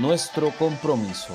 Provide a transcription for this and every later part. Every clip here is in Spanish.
nuestro compromiso.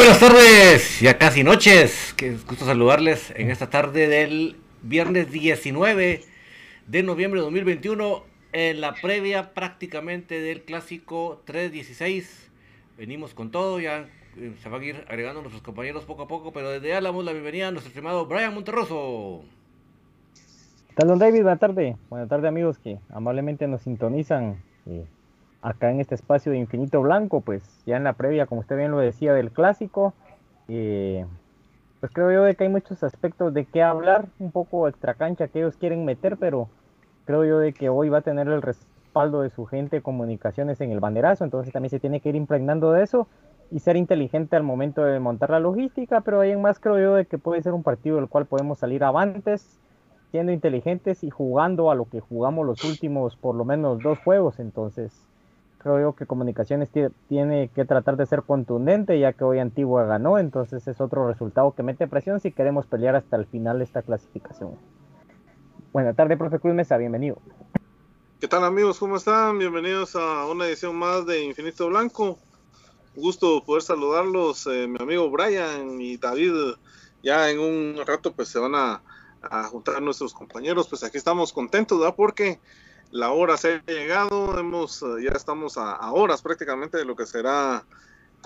Buenas tardes, ya casi noches. Qué gusto saludarles en esta tarde del viernes 19 de noviembre de 2021, en la previa prácticamente del clásico 316. Venimos con todo, ya eh, se van a ir agregando nuestros compañeros poco a poco, pero desde damos la bienvenida a nuestro estimado Brian Monterroso. ¿Qué don David? Buenas tardes. Buenas tardes, amigos que amablemente nos sintonizan. Eh, acá en este espacio de Infinito Blanco, pues ya en la previa, como usted bien lo decía, del clásico, eh, pues creo yo de que hay muchos aspectos de qué hablar, un poco extra cancha que ellos quieren meter, pero creo yo de que hoy va a tener el respaldo de su gente comunicaciones en el banderazo, entonces también se tiene que ir impregnando de eso y ser inteligente al momento de montar la logística, pero ahí en más creo yo de que puede ser un partido del cual podemos salir avantes, siendo inteligentes y jugando a lo que jugamos los últimos por lo menos dos juegos, entonces creo yo que Comunicaciones tiene que tratar de ser contundente, ya que hoy Antigua ganó, entonces es otro resultado que mete presión si queremos pelear hasta el final esta clasificación. Buenas tardes, profe Cruz Mesa, bienvenido. ¿Qué tal amigos? ¿Cómo están? Bienvenidos a una edición más de Infinito Blanco. Gusto poder saludarlos, eh, mi amigo Brian y David. Ya en un rato pues se van a, a juntar nuestros compañeros. Pues aquí estamos contentos, ¿verdad? Porque la hora se ha llegado, hemos, eh, ya estamos a, horas prácticamente de lo que será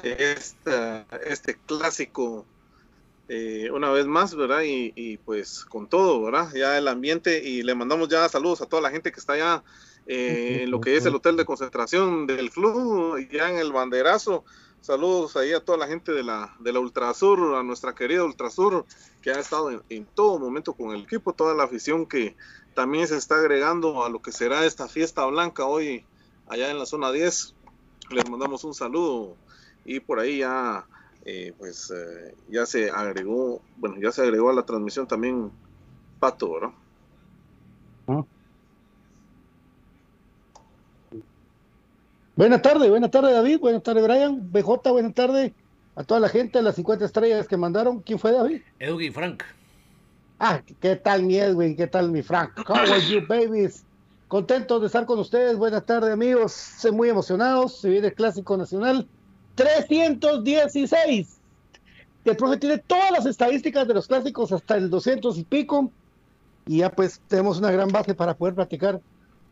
este, este clásico eh, una vez más, ¿verdad? Y, pues con todo, ¿verdad? Ya el ambiente y le mandamos ya saludos a toda la gente que está ya eh, en lo que es el hotel de concentración del club, ya en el banderazo. Saludos ahí a toda la gente de la, de la Ultrasur, a nuestra querida Ultrasur, que ha estado en, en todo momento con el equipo, toda la afición que, también se está agregando a lo que será esta fiesta blanca hoy allá en la zona 10. Les mandamos un saludo y por ahí ya eh, pues eh, ya se agregó, bueno, ya se agregó a la transmisión también Pato, ¿verdad? Buenas tardes, buenas tardes David, buenas tardes Brian, BJ, buenas tardes a toda la gente, a las 50 estrellas que mandaron. ¿Quién fue David? Edwin Frank. Ah, ¿qué tal mi Edwin? ¿Qué tal mi Frank? How are you, babies? Contentos de estar con ustedes. Buenas tardes, amigos. Estoy muy emocionados. Se viene el Clásico Nacional 316. El profe tiene todas las estadísticas de los clásicos hasta el 200 y pico. Y ya pues tenemos una gran base para poder platicar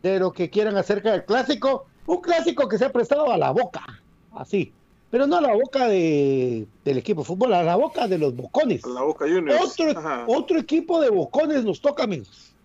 de lo que quieran acerca del clásico. Un clásico que se ha prestado a la boca. Así pero no a la boca de, del equipo de fútbol, a la boca de los bocones. A la boca Juniors. Otro, otro equipo de bocones nos toca, amigos.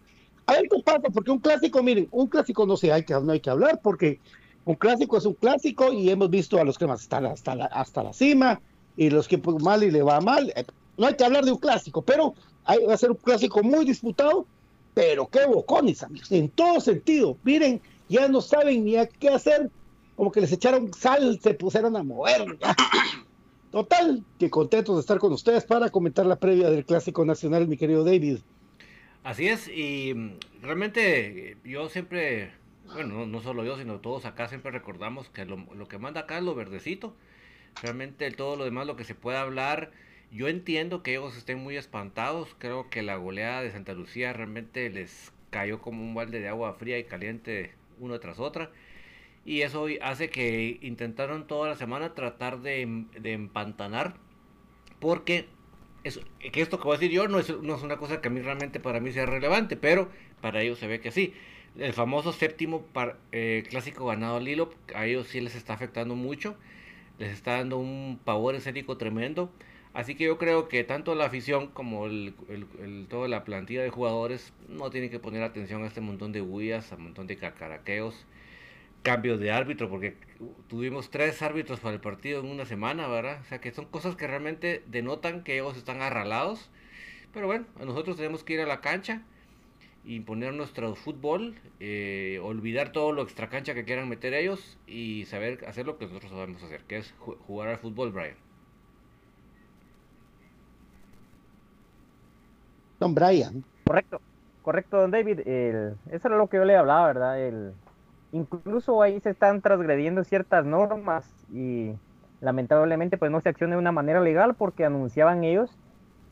A ver qué pasa, porque un clásico, miren, un clásico no sé, hay que, no hay que hablar, porque un clásico es un clásico y hemos visto a los cremas hasta la, hasta la, hasta la cima y los que mal y le va mal. Eh, no hay que hablar de un clásico, pero hay, va a ser un clásico muy disputado, pero qué bocones, amigos, en todo sentido. Miren, ya no saben ni a qué hacer como que les echaron sal, se pusieron a mover. Total, que contentos de estar con ustedes para comentar la previa del Clásico Nacional, mi querido David. Así es, y mm, realmente yo siempre, bueno, no, solo yo, sino todos acá siempre recordamos que lo, que manda acá es lo verdecito. Realmente todo lo demás, lo que se pueda hablar, yo entiendo que ellos estén muy espantados. Creo que la goleada de Santa Lucía realmente les cayó como un balde de agua fría y caliente una tras otra. Y eso hace que intentaron toda la semana tratar de, empantanar. Porque es, que esto que voy a decir yo no es, no es una cosa que a mí realmente para mí sea relevante, pero para ellos se ve que sí. El famoso séptimo eh, clásico ganado al hilo, a ellos sí les está afectando mucho. Les está dando un pavor escénico tremendo. Así que yo creo que tanto la afición como el, toda la plantilla de jugadores no tienen que poner atención a este montón de huías, a un montón de cacaraqueos cambios de árbitro, porque tuvimos tres árbitros para el partido en una semana, ¿verdad? O sea que son cosas que realmente denotan que ellos están arralados. Pero bueno, nosotros tenemos que ir a la cancha, imponer nuestro fútbol, eh, olvidar todo lo extra cancha que quieran meter ellos y saber hacer lo que nosotros sabemos hacer, que es jugar al fútbol, Brian. Don Brian. Correcto, correcto, don David. eso era lo que yo le hablaba, ¿verdad? El, incluso ahí se están transgrediendo ciertas normas y lamentablemente pues no se acciona de una manera legal porque anunciaban ellos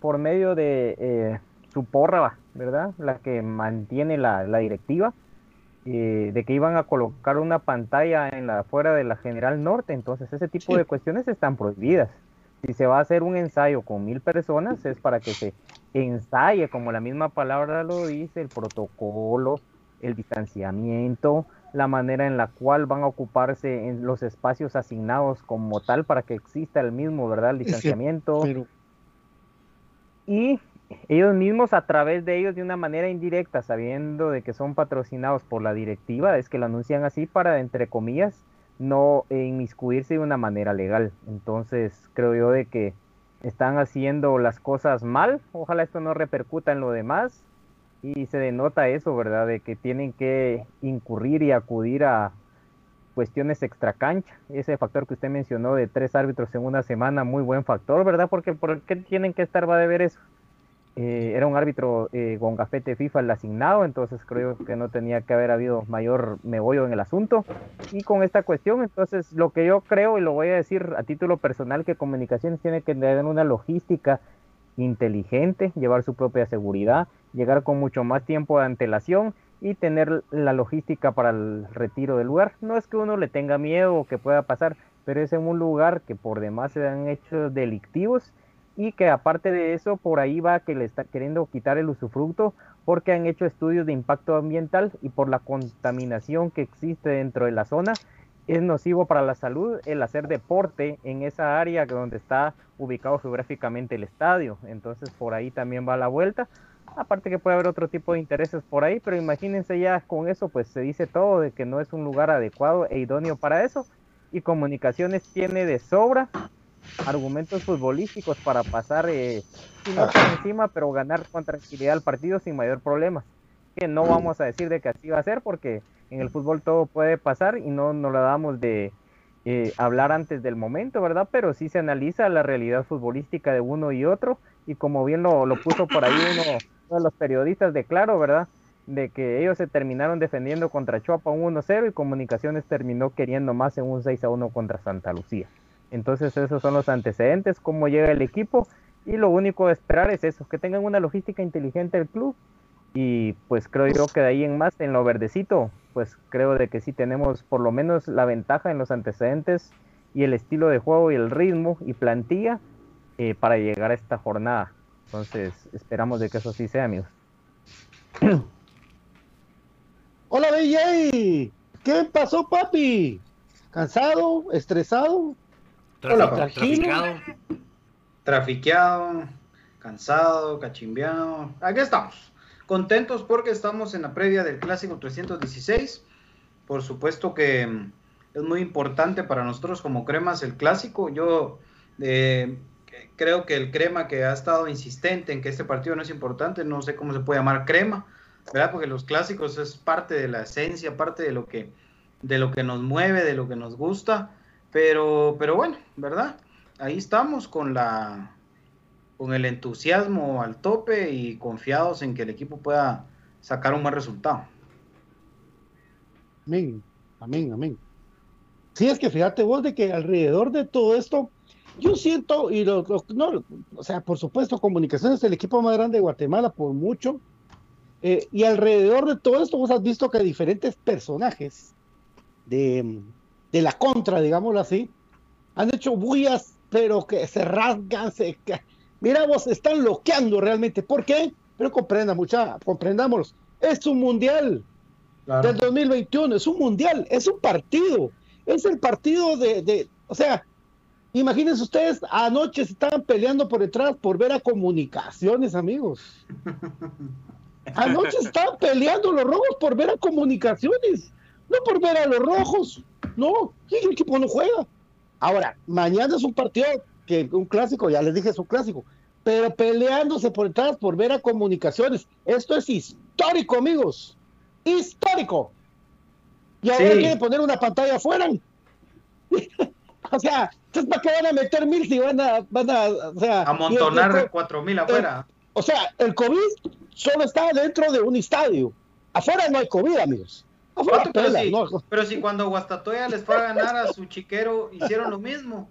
por medio de eh, su porra, ¿verdad? La que mantiene la, directiva, eh, de que iban a colocar una pantalla en la fuera de la General Norte, entonces ese tipo de cuestiones están prohibidas. Si se va a hacer un ensayo con mil personas, es para que se ensaye, como la misma palabra lo dice, el protocolo, el distanciamiento, la manera en la cual van a ocuparse en los espacios asignados como tal para que exista el mismo, ¿verdad? El distanciamiento. Y ellos mismos a través de ellos de una manera indirecta, sabiendo de que son patrocinados por la directiva, es que lo anuncian así para, entre comillas, no inmiscuirse de una manera legal. Entonces creo yo de que están haciendo las cosas mal, ojalá esto no repercuta en lo demás y se denota eso, ¿verdad? De que tienen que incurrir y acudir a cuestiones extracancha, ese factor que usted mencionó de tres árbitros en una semana, muy buen factor, ¿verdad? Porque ¿por qué tienen que estar va de ver eso? Eh, era un árbitro eh, con gafete FIFA el asignado, entonces creo que no tenía que haber habido mayor megollo en el asunto. Y con esta cuestión, entonces lo que yo creo, y lo voy a decir a título personal, que comunicaciones tiene que tener una logística inteligente, llevar su propia seguridad, llegar con mucho más tiempo de antelación y tener la logística para el retiro del lugar. No es que uno le tenga miedo o que pueda pasar, pero es en un lugar que por demás se han hecho delictivos y que aparte de eso por ahí va que le está queriendo quitar el usufructo porque han hecho estudios de impacto ambiental y por la contaminación que existe dentro de la zona es nocivo para la salud el hacer deporte en esa área donde está ubicado geográficamente el estadio. Entonces por ahí también va la vuelta. Aparte que puede haber otro tipo de intereses por ahí, pero imagínense ya con eso pues se dice todo de que no es un lugar adecuado e idóneo para eso. Y comunicaciones tiene de sobra argumentos futbolísticos para pasar eh, no encima, pero ganar con tranquilidad el partido sin mayor problema. Que no vamos a decir de que así va a ser, porque en el fútbol todo puede pasar y no nos la damos de eh, hablar antes del momento, ¿verdad? Pero sí se analiza la realidad futbolística de uno y otro, y como bien lo, lo puso por ahí uno, de los periodistas de Claro, ¿verdad? De que ellos se terminaron defendiendo contra Chuapa un 1-0 y Comunicaciones terminó queriendo más en un 6-1 contra Santa Lucía. Entonces esos son los antecedentes, cómo llega el equipo y lo único de esperar es eso, que tengan una logística inteligente el club y pues creo yo que de ahí en más, en lo verdecito, pues creo de que sí tenemos por lo menos la ventaja en los antecedentes y el estilo de juego y el ritmo y plantilla eh, para llegar a esta jornada. Entonces esperamos de que eso sí sea, amigos. Hola, BJ. ¿Qué pasó, papi? ¿Cansado? ¿Estresado? traficado. Trafiqueado, cansado, cachimbeado. Aquí estamos. Contentos porque estamos en la previa del Clásico 316. Por supuesto que mm, es muy importante para nosotros como cremas el Clásico. Yo eh, creo que el crema que ha estado insistente en que este partido no es importante, no sé cómo se puede llamar crema, ¿verdad? Porque los clásicos es parte de la esencia, parte de lo que, de lo que nos mueve, de lo que nos gusta. Pero, pero bueno, ¿verdad? Ahí estamos con la con el entusiasmo al tope y confiados en que el equipo pueda sacar un buen resultado. Amén, amén, amén. Sí, es que fíjate vos de que alrededor de todo esto, yo siento, y lo, no, o sea, por supuesto, Comunicaciones es el equipo más grande de Guatemala por mucho, eh, y alrededor de todo esto vos has visto que diferentes personajes de, de la contra, digámoslo así, han hecho bullas, pero que se rasgan, se... Mira vos, están loqueando realmente. ¿Por qué? Pero comprenda, mucha, comprendámoslo. Es un mundial del 2021, es un mundial, es un partido. Es el partido de, de, o sea, imagínense ustedes, anoche se estaban peleando por detrás por ver a comunicaciones, amigos. Anoche estaban peleando los rojos por ver a comunicaciones, no por ver a los rojos. No, el equipo no juega. Ahora, mañana es un partido que un clásico, ya les dije es un clásico, pero peleándose por detrás por ver a comunicaciones. Esto es histórico, amigos. Histórico. Y ahora quieren poner una pantalla afuera. o sea, entonces ¿para qué van a meter mil si van a, van a, o sea, amontonar cuatro mil afuera? o sea, el COVID solo está dentro de un estadio. Afuera no hay COVID, amigos pero, si, cuando Guastatoya les fue a ganar a su chiquero, hicieron lo mismo.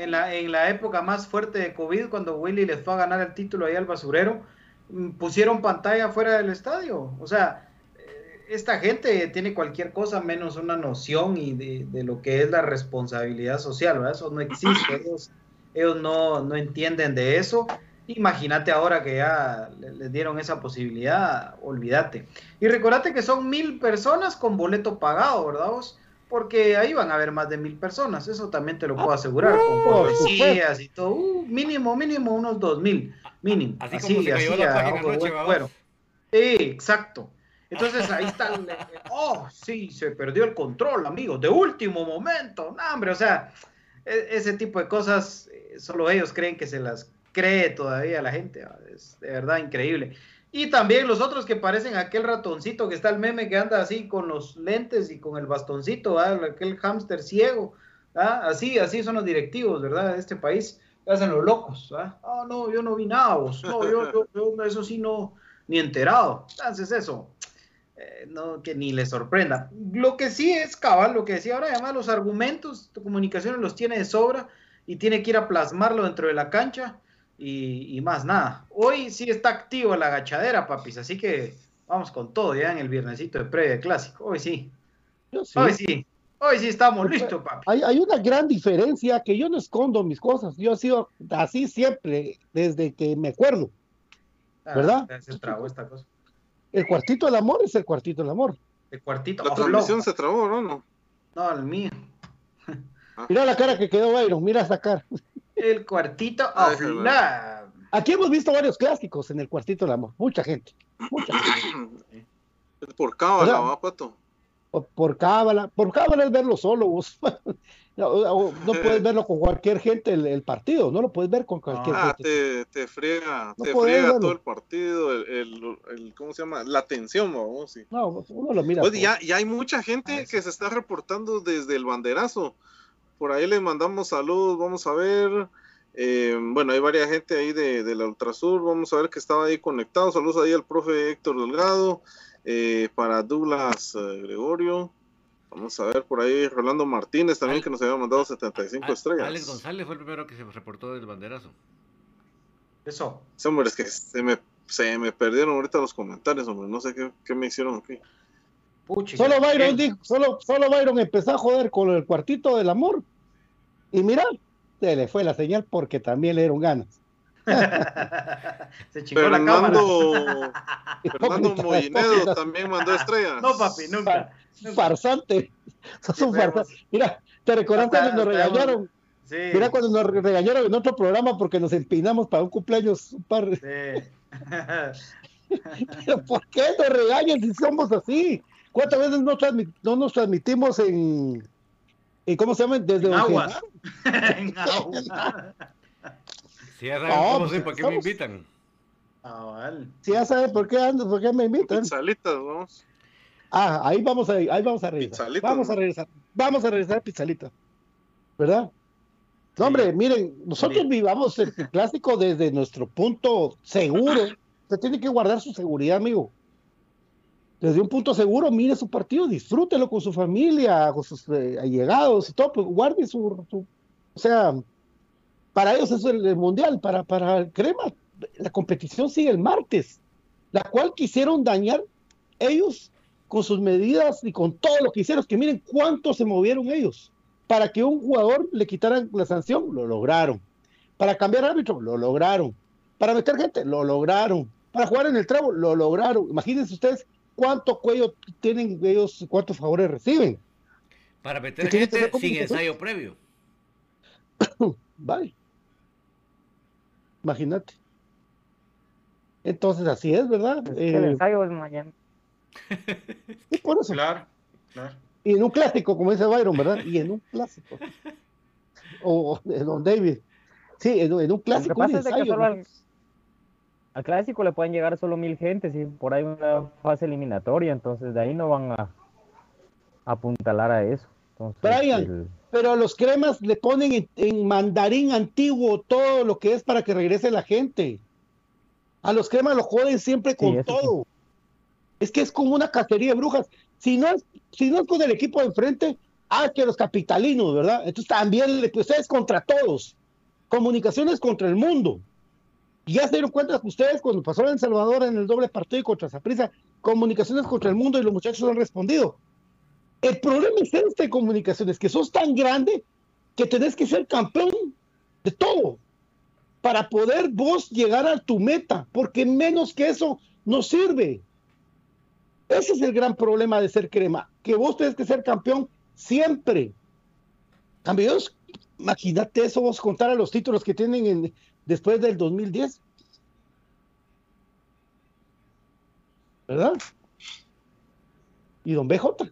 En la, en la época más fuerte de COVID, cuando Willy les fue a ganar el título ahí al basurero, mm, pusieron pantalla fuera del estadio. O sea, eh, esta gente tiene cualquier cosa menos una noción y de, lo que es la responsabilidad social, ¿verdad? Eso no existe. ellos no, no entienden de eso. Imagínate ahora que ya les dieron esa posibilidad, olvídate. Y recordate que son mil personas con boleto pagado, ¿verdad vos? Porque ahí van a haber más de mil personas, eso también te lo puedo asegurar, con policías y todo, uh, mínimo, mínimo unos dos mil, mínimo. Así, como se cayó la página noche, bueno. Sí, exacto. Entonces ahí está, el, oh, sí, se perdió el control, amigos, de último momento, no, hombre, o sea, e, ese tipo de cosas, eh, solo ellos creen que se las cree todavía la gente, es de verdad increíble. Y también los otros que parecen aquel ratoncito que está el meme que anda así con los lentes y con el bastoncito, aquel hámster ciego, así, así son los directivos, ¿verdad? De este país, hacen los locos, ¿ah? Oh, no, yo no vi nada, vos. no, yo, yo, eso sí no, ni enterado. Entonces eso, eh, no, que ni le sorprenda. Lo que sí es cabal, lo que decía ahora, además los argumentos de comunicaciones los tiene de sobra y tiene que ir a plasmarlo dentro de la cancha y, más nada. Hoy sí está activo la agachadera, papis, así que vamos con todo ya en el viernesito de previa clásico. Hoy sí. Hoy sí. Hoy sí estamos listos, papi. Hay, hay, una gran diferencia que yo no escondo mis cosas. Yo he sido así siempre, desde que me acuerdo. Ah, ¿Verdad? El cuartito del amor es el cuartito del amor. El cuartito. La transmisión se trabó, ¿no? No, el mío. Mira la cara que quedó Byron, mira esa cara. El cuartito of Aquí hemos visto varios clásicos en el cuartito del amor. Mucha gente. Mucha gente. Por cábala, ¿va, Pato? Por cábala. Por cábala es verlo solo. Vos. No, puedes verlo con cualquier gente el, partido, no lo puedes ver con cualquier ah, gente. Te, te friega, te friega todo el partido, el, ¿cómo se llama? La tensión, vamos. Sí. No, uno lo mira. Oye, ya, ya, hay mucha gente que se está reportando desde el banderazo. Por ahí les mandamos saludos, vamos a ver. Eh, bueno, hay varias gente ahí de, de, la Ultrasur, vamos a ver que estaba ahí conectado. Saludos ahí al profe Héctor Delgado, eh, para Douglas eh, Gregorio. Vamos a ver por ahí Rolando Martínez también, que nos había mandado 75 estrellas. Alex González fue el primero que se reportó del banderazo. Eso. Sí, hombre, es que se me, se me perdieron ahorita los comentarios, hombre. No sé qué, qué me hicieron aquí solo Byron dijo, solo, solo Byron empezó a joder con el cuartito del amor. Y mira, se le fue la señal porque también le dieron ganas. se chingó la cámara. Fernando Moinedo también mandó estrellas. No, papi, nunca. Farsante. Sos un farsante. Mira, ¿te recordás cuando nos regañaron? Sí. Mira cuando nos regañaron en otro programa porque nos empinamos para un cumpleaños un par. Sí. Pero ¿por qué nos regañan si somos así? ¿Cuántas veces no, no nos transmitimos en, en, ¿cómo se llama? Desde en aguas. en aguas. Si ya saben cómo pues, ¿por qué me invitan? Ah, vale. Si ya saben por qué ando, por qué me invitan. Pizzalitas, vamos. Ah, ahí vamos a, ahí vamos a regresar. Vamos a regresar. Vamos a regresar a Pizzalita. ¿Verdad? No, hombre, miren, nosotros vivamos el clásico desde nuestro punto seguro. Se tiene que guardar su seguridad, amigo desde un punto seguro, mire su partido, disfrútelo con su familia, con sus eh, allegados y todo, pues guarde su, o sea, para ellos es el, mundial, para, para el Crema, la competición sigue el martes, la cual quisieron dañar ellos con sus medidas y con todo lo que hicieron, que miren cuánto se movieron ellos, para que un jugador le quitaran la sanción, lo lograron, para cambiar árbitro, lo lograron, para meter gente, lo lograron, para jugar en el trabo, lo lograron, imagínense ustedes cuánto cuello tienen ellos, cuántos favores reciben. Para meter gente sin ensayo previo. vale. Imagínate. Entonces así es, ¿verdad? el eh, ensayo es mañana. Y por eso. Claro, claro. Y en un clásico, como dice Byron, ¿verdad? Y en un clásico. o, de Don David. Sí, en, un clásico. Un ensayo, al clásico le pueden llegar solo mil gentes y por ahí una fase eliminatoria, entonces de ahí no van a, apuntalar a eso. Brian, pero a los cremas le ponen en, mandarín antiguo todo lo que es para que regrese la gente. A los cremas lo joden siempre con todo. Es que es como una cacería de brujas. Si no es, si no es con el equipo de enfrente, ah, que los capitalinos, ¿verdad? Entonces también ustedes contra todos. Comunicaciones contra el mundo. Y ya se dieron cuenta que ustedes cuando pasó en El Salvador en el doble partido contra Zaprisa, comunicaciones contra el mundo y los muchachos han respondido. El problema es este de comunicaciones, que sos tan grande que tenés que ser campeón de todo, para poder vos llegar a tu meta, porque menos que eso no sirve. Ese es el gran problema de ser crema, que vos tenés que ser campeón siempre. Campeones, imagínate eso, vos contar a los títulos que tienen en, después del 2010. ¿Verdad? Y don BJ.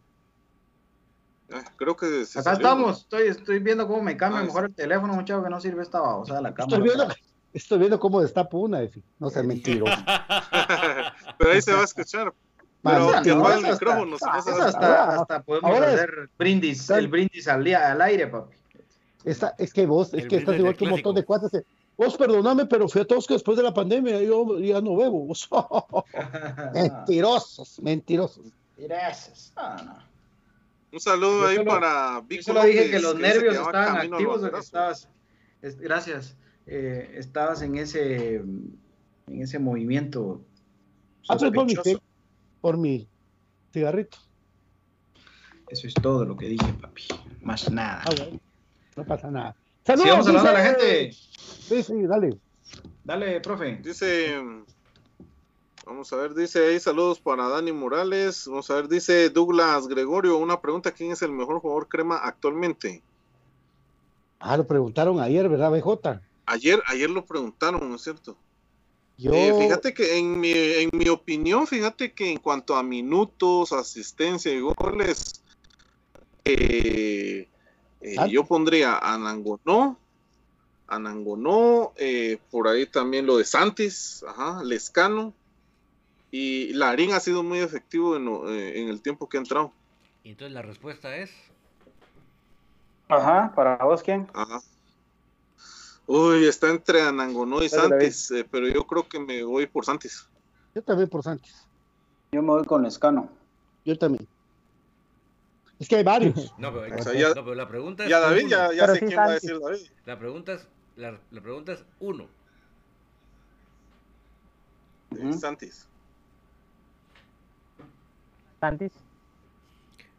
Ah, creo que acá estamos, estoy, estoy viendo cómo me cambia ah, mejor el teléfono, muchacho, que no sirve esta babosa de la cámara. Estoy viendo, estoy viendo cómo destapo una, no sea mentiroso. Pero ahí se va a escuchar. Pero que no, el micrófono. Hasta, hasta, podemos hacer brindis, el brindis al, día, al aire, papi. Esta, es que vos, es que estás igual que un montón de cuates. Vos perdoname, pero fui a todos que después de la pandemia yo ya no bebo. mentirosos, mentirosos. Gracias. no. Un saludo ahí para Víctor. Yo solo dije que los nervios estaban activos o que estabas. gracias. Eh, estabas en ese en ese movimiento. Ah, por mi, por mi cigarrito. Eso es todo lo que dije, papi. Más nada. Ah, no pasa nada. Saludos. a la gente. Sí, sí, dale. Dale, profe. Dice Vamos a ver, dice ahí saludos para Dani Morales. Vamos a ver, dice Douglas Gregorio, una pregunta, ¿quién es el mejor jugador crema actualmente? Ah, lo preguntaron ayer, ¿verdad, BJ? Ayer, ayer lo preguntaron, ¿no es cierto? Yo... Eh, fíjate que en mi, en mi opinión, fíjate que en cuanto a minutos, asistencia y goles, eh, eh, ¿Ah? yo pondría a Nangonó, a Nangonó, por ahí también lo de Santis, ajá, Lescano, y Larín ha sido muy efectivo eh, en, el tiempo que ha entrado. Y entonces la respuesta es. Ajá, ¿para vos quién? Ajá. Uy, está entre Anangonó y Santis, eh, pero yo creo que me voy por Santis. Yo también por Santis. Yo me voy con Escano. Yo también. Es que hay varios. No, pero, la pregunta es. Ya, David, ya, ya sé quién va a decir David. La pregunta es, la, pregunta es uno. Santis. Santis.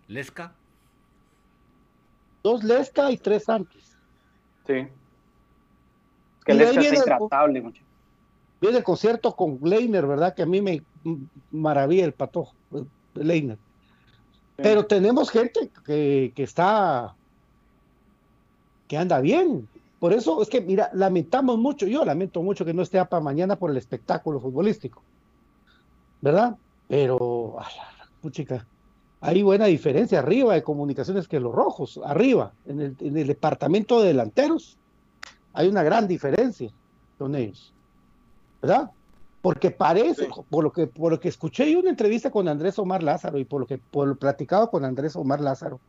Lesca. Dos Lesca y tres Santis. Sí. Es que Lesca es intratable, mucho. Viene el concierto con Leiner, ¿verdad? Que a mí me maravilla el patojo, Leiner. Pero tenemos gente que, que está, que anda bien. Por eso es que, mira, lamentamos mucho, yo lamento mucho que no esté para mañana por el espectáculo futbolístico, ¿verdad? Pero, puchica, hay buena diferencia arriba de comunicaciones que los rojos, arriba, en el, en el departamento de delanteros, hay una gran diferencia con ellos, ¿verdad? Porque parece, por, lo que, por lo que escuché yo una entrevista con Andrés Omar Lázaro y por lo que por lo platicado con Andrés Omar Lázaro,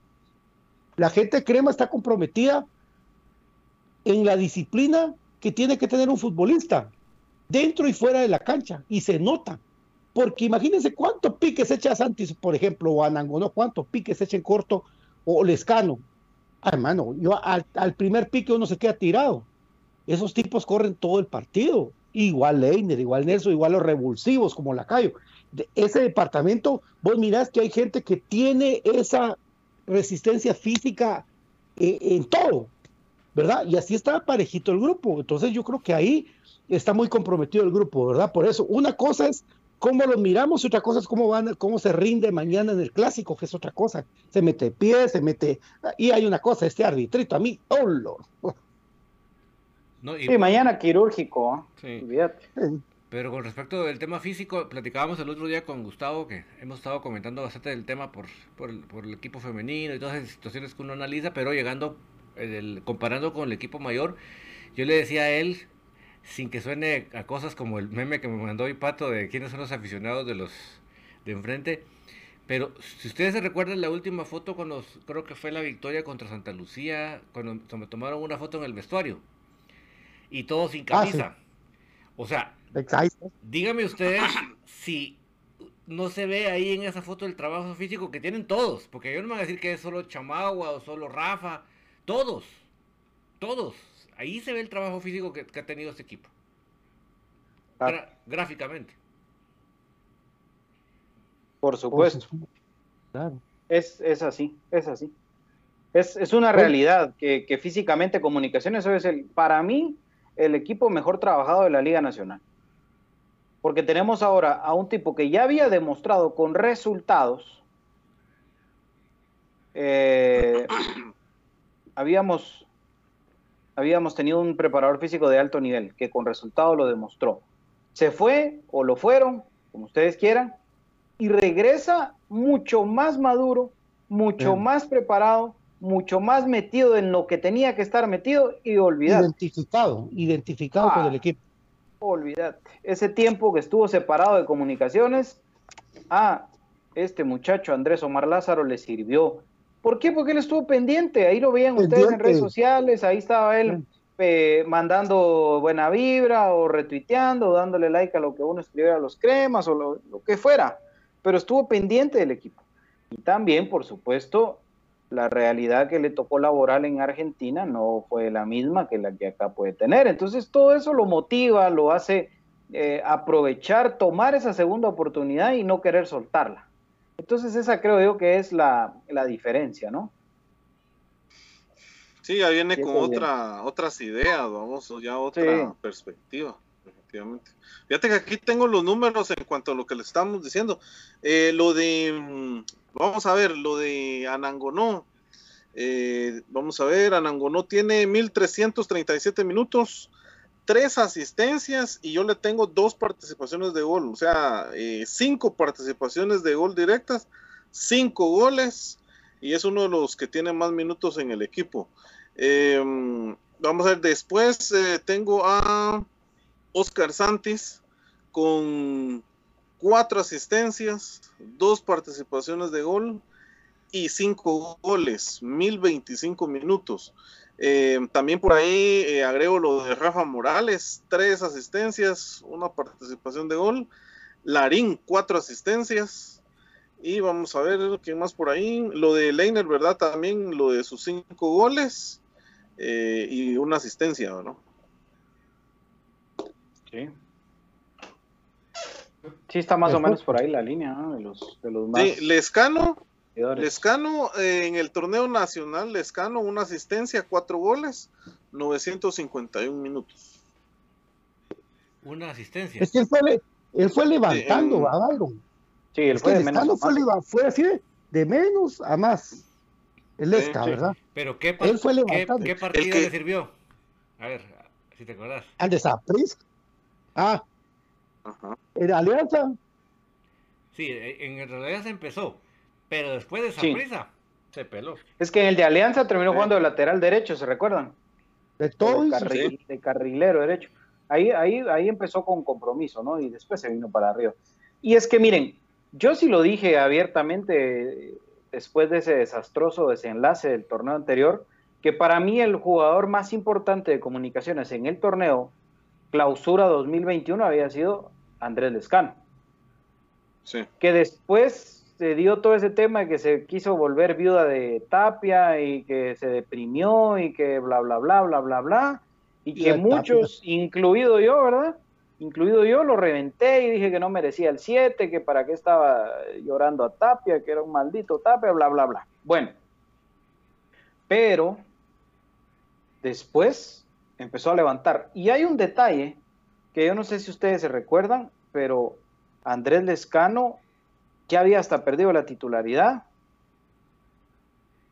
la gente crema está comprometida en la disciplina que tiene que tener un futbolista, dentro y fuera de la cancha, y se nota. Porque imagínense cuántos piques echa Santis, por ejemplo, o Anangonó, cuántos piques echa en corto, o Lescano. Ah, hermano, yo al, primer pique uno se queda tirado. Esos tipos corren todo el partido. Igual Leiner, igual Nelson, igual los revulsivos como Lacayo. De ese departamento, vos mirás que hay gente que tiene esa resistencia física eh, en todo, ¿verdad? Y así está parejito el grupo. Entonces yo creo que ahí está muy comprometido el grupo, ¿verdad? Por eso, una cosa es cómo lo miramos y otra cosa es cómo van, cómo se rinde mañana en el clásico, que es otra cosa. Se mete pie, se mete. Y hay una cosa, este arbitrito, a mí, oh Lord. Sí, mañana quirúrgico. ¿eh? Sí. Pero con respecto del tema físico, platicábamos el otro día con Gustavo, que hemos estado comentando bastante del tema por, por, el, equipo femenino y todas las situaciones que uno analiza, pero llegando, el, comparando con el equipo mayor, yo le decía a él sin que suene a cosas como el meme que me mandó hoy Pato de quiénes son los aficionados de los de enfrente. Pero si ustedes se recuerdan la última foto cuando creo que fue la victoria contra Santa Lucía, cuando me tomaron una foto en el vestuario y todos sin ah, camisa. O sea, dígame ustedes si no se ve ahí en esa foto el trabajo físico que tienen todos, porque yo no me voy a decir que es solo Chamagua o solo Rafa, todos, todos. Ahí se ve el trabajo físico que, ha tenido este equipo. gráficamente. Por supuesto. Claro. Es, es así, es así. Es, es una realidad que, que, físicamente Comunicaciones es el, para mí, el equipo mejor trabajado de la Liga Nacional. Porque tenemos ahora a un tipo que ya había demostrado con resultados. Eh, habíamos, habíamos tenido un preparador físico de alto nivel que con resultados lo demostró. Se fue o lo fueron, como ustedes quieran, y regresa mucho más maduro, mucho más preparado, mucho más metido en lo que tenía que estar metido y olvidado. Identificado, identificado con el ah, equipo. Olvídate. Ese tiempo que estuvo separado de comunicaciones, a este muchacho Andrés Omar Lázaro le sirvió. ¿Por qué? Porque él estuvo pendiente. Ahí lo veían ustedes en redes sociales, ahí estaba él eh, mandando buena vibra o retuiteando, o dándole like a lo que uno escribiera a los cremas o lo que fuera. Pero estuvo pendiente del equipo. Y también, por supuesto, la realidad que le tocó laboral en Argentina no fue la misma que la que acá puede tener. Entonces todo eso lo motiva, lo hace eh, aprovechar, tomar esa segunda oportunidad y no querer soltarla. Entonces esa creo yo que es la, diferencia, ¿no? Sí, ya viene con otra, otras ideas, vamos, ya otra perspectiva, efectivamente. Fíjate que aquí tengo los números en cuanto a lo que le estamos diciendo. Eh, lo de mm, Vamos a ver, lo de Anangonó. Eh, vamos a ver, Anangonó tiene 1337 minutos, tres asistencias y yo le tengo dos participaciones de gol, o sea, eh, cinco participaciones de gol directas, cinco goles y es uno de los que tiene más minutos en el equipo. Em, vamos a ver, después eh, tengo a Oscar Santis con cuatro asistencias, dos participaciones de gol y cinco goles, 1025 minutos. Eh, también por ahí eh, agrego lo de Rafa Morales, tres asistencias, una participación de gol. Larín, cuatro asistencias. Y vamos a ver qué más por ahí. Lo de Leiner, ¿verdad? También lo de sus cinco goles eh, y una asistencia, ¿no? Sí. Sí, está más o menos por ahí la línea de, los, de los más. Sí, Lescano, Lescano eh, en el torneo nacional, Lescano, una asistencia, cuatro goles, 951 minutos. Una asistencia. Es que él fue, él fue levantando sí, a Sí, él fue de menos. Fue, fue, así de, menos a más. El Lesca, ¿verdad? Pero ¿qué, él fue levantando. ¿qué, partida le sirvió? A ver, si te acuerdas. Al de Ah, en Alianza. Sí, e, en realidad se empezó, pero después de esa prisa se peló. Es que en el de Alianza terminó jugando de lateral derecho, ¿se recuerdan? De todo. De, carrilero derecho. Ahí, ahí, ahí empezó con compromiso, ¿no? Y después se vino para arriba. Y es que miren, yo sí lo dije abiertamente después de ese desastroso desenlace del torneo anterior, que para mí el jugador más importante de comunicaciones en el torneo clausura 2021 había sido Andrés Lescano. Sí. Que después se dio todo ese tema de que se quiso volver viuda de Tapia y que se deprimió y que bla, bla, bla, bla, bla, bla. Y, que muchos, incluido yo, ¿verdad? Incluido yo, lo reventé y dije que no merecía el 7, que para qué estaba llorando a Tapia, que era un maldito Tapia, bla, bla, bla. Bueno, pero después empezó a levantar. Y hay un detalle que yo no sé si ustedes se recuerdan, pero Andrés Lescano ya había hasta perdido la titularidad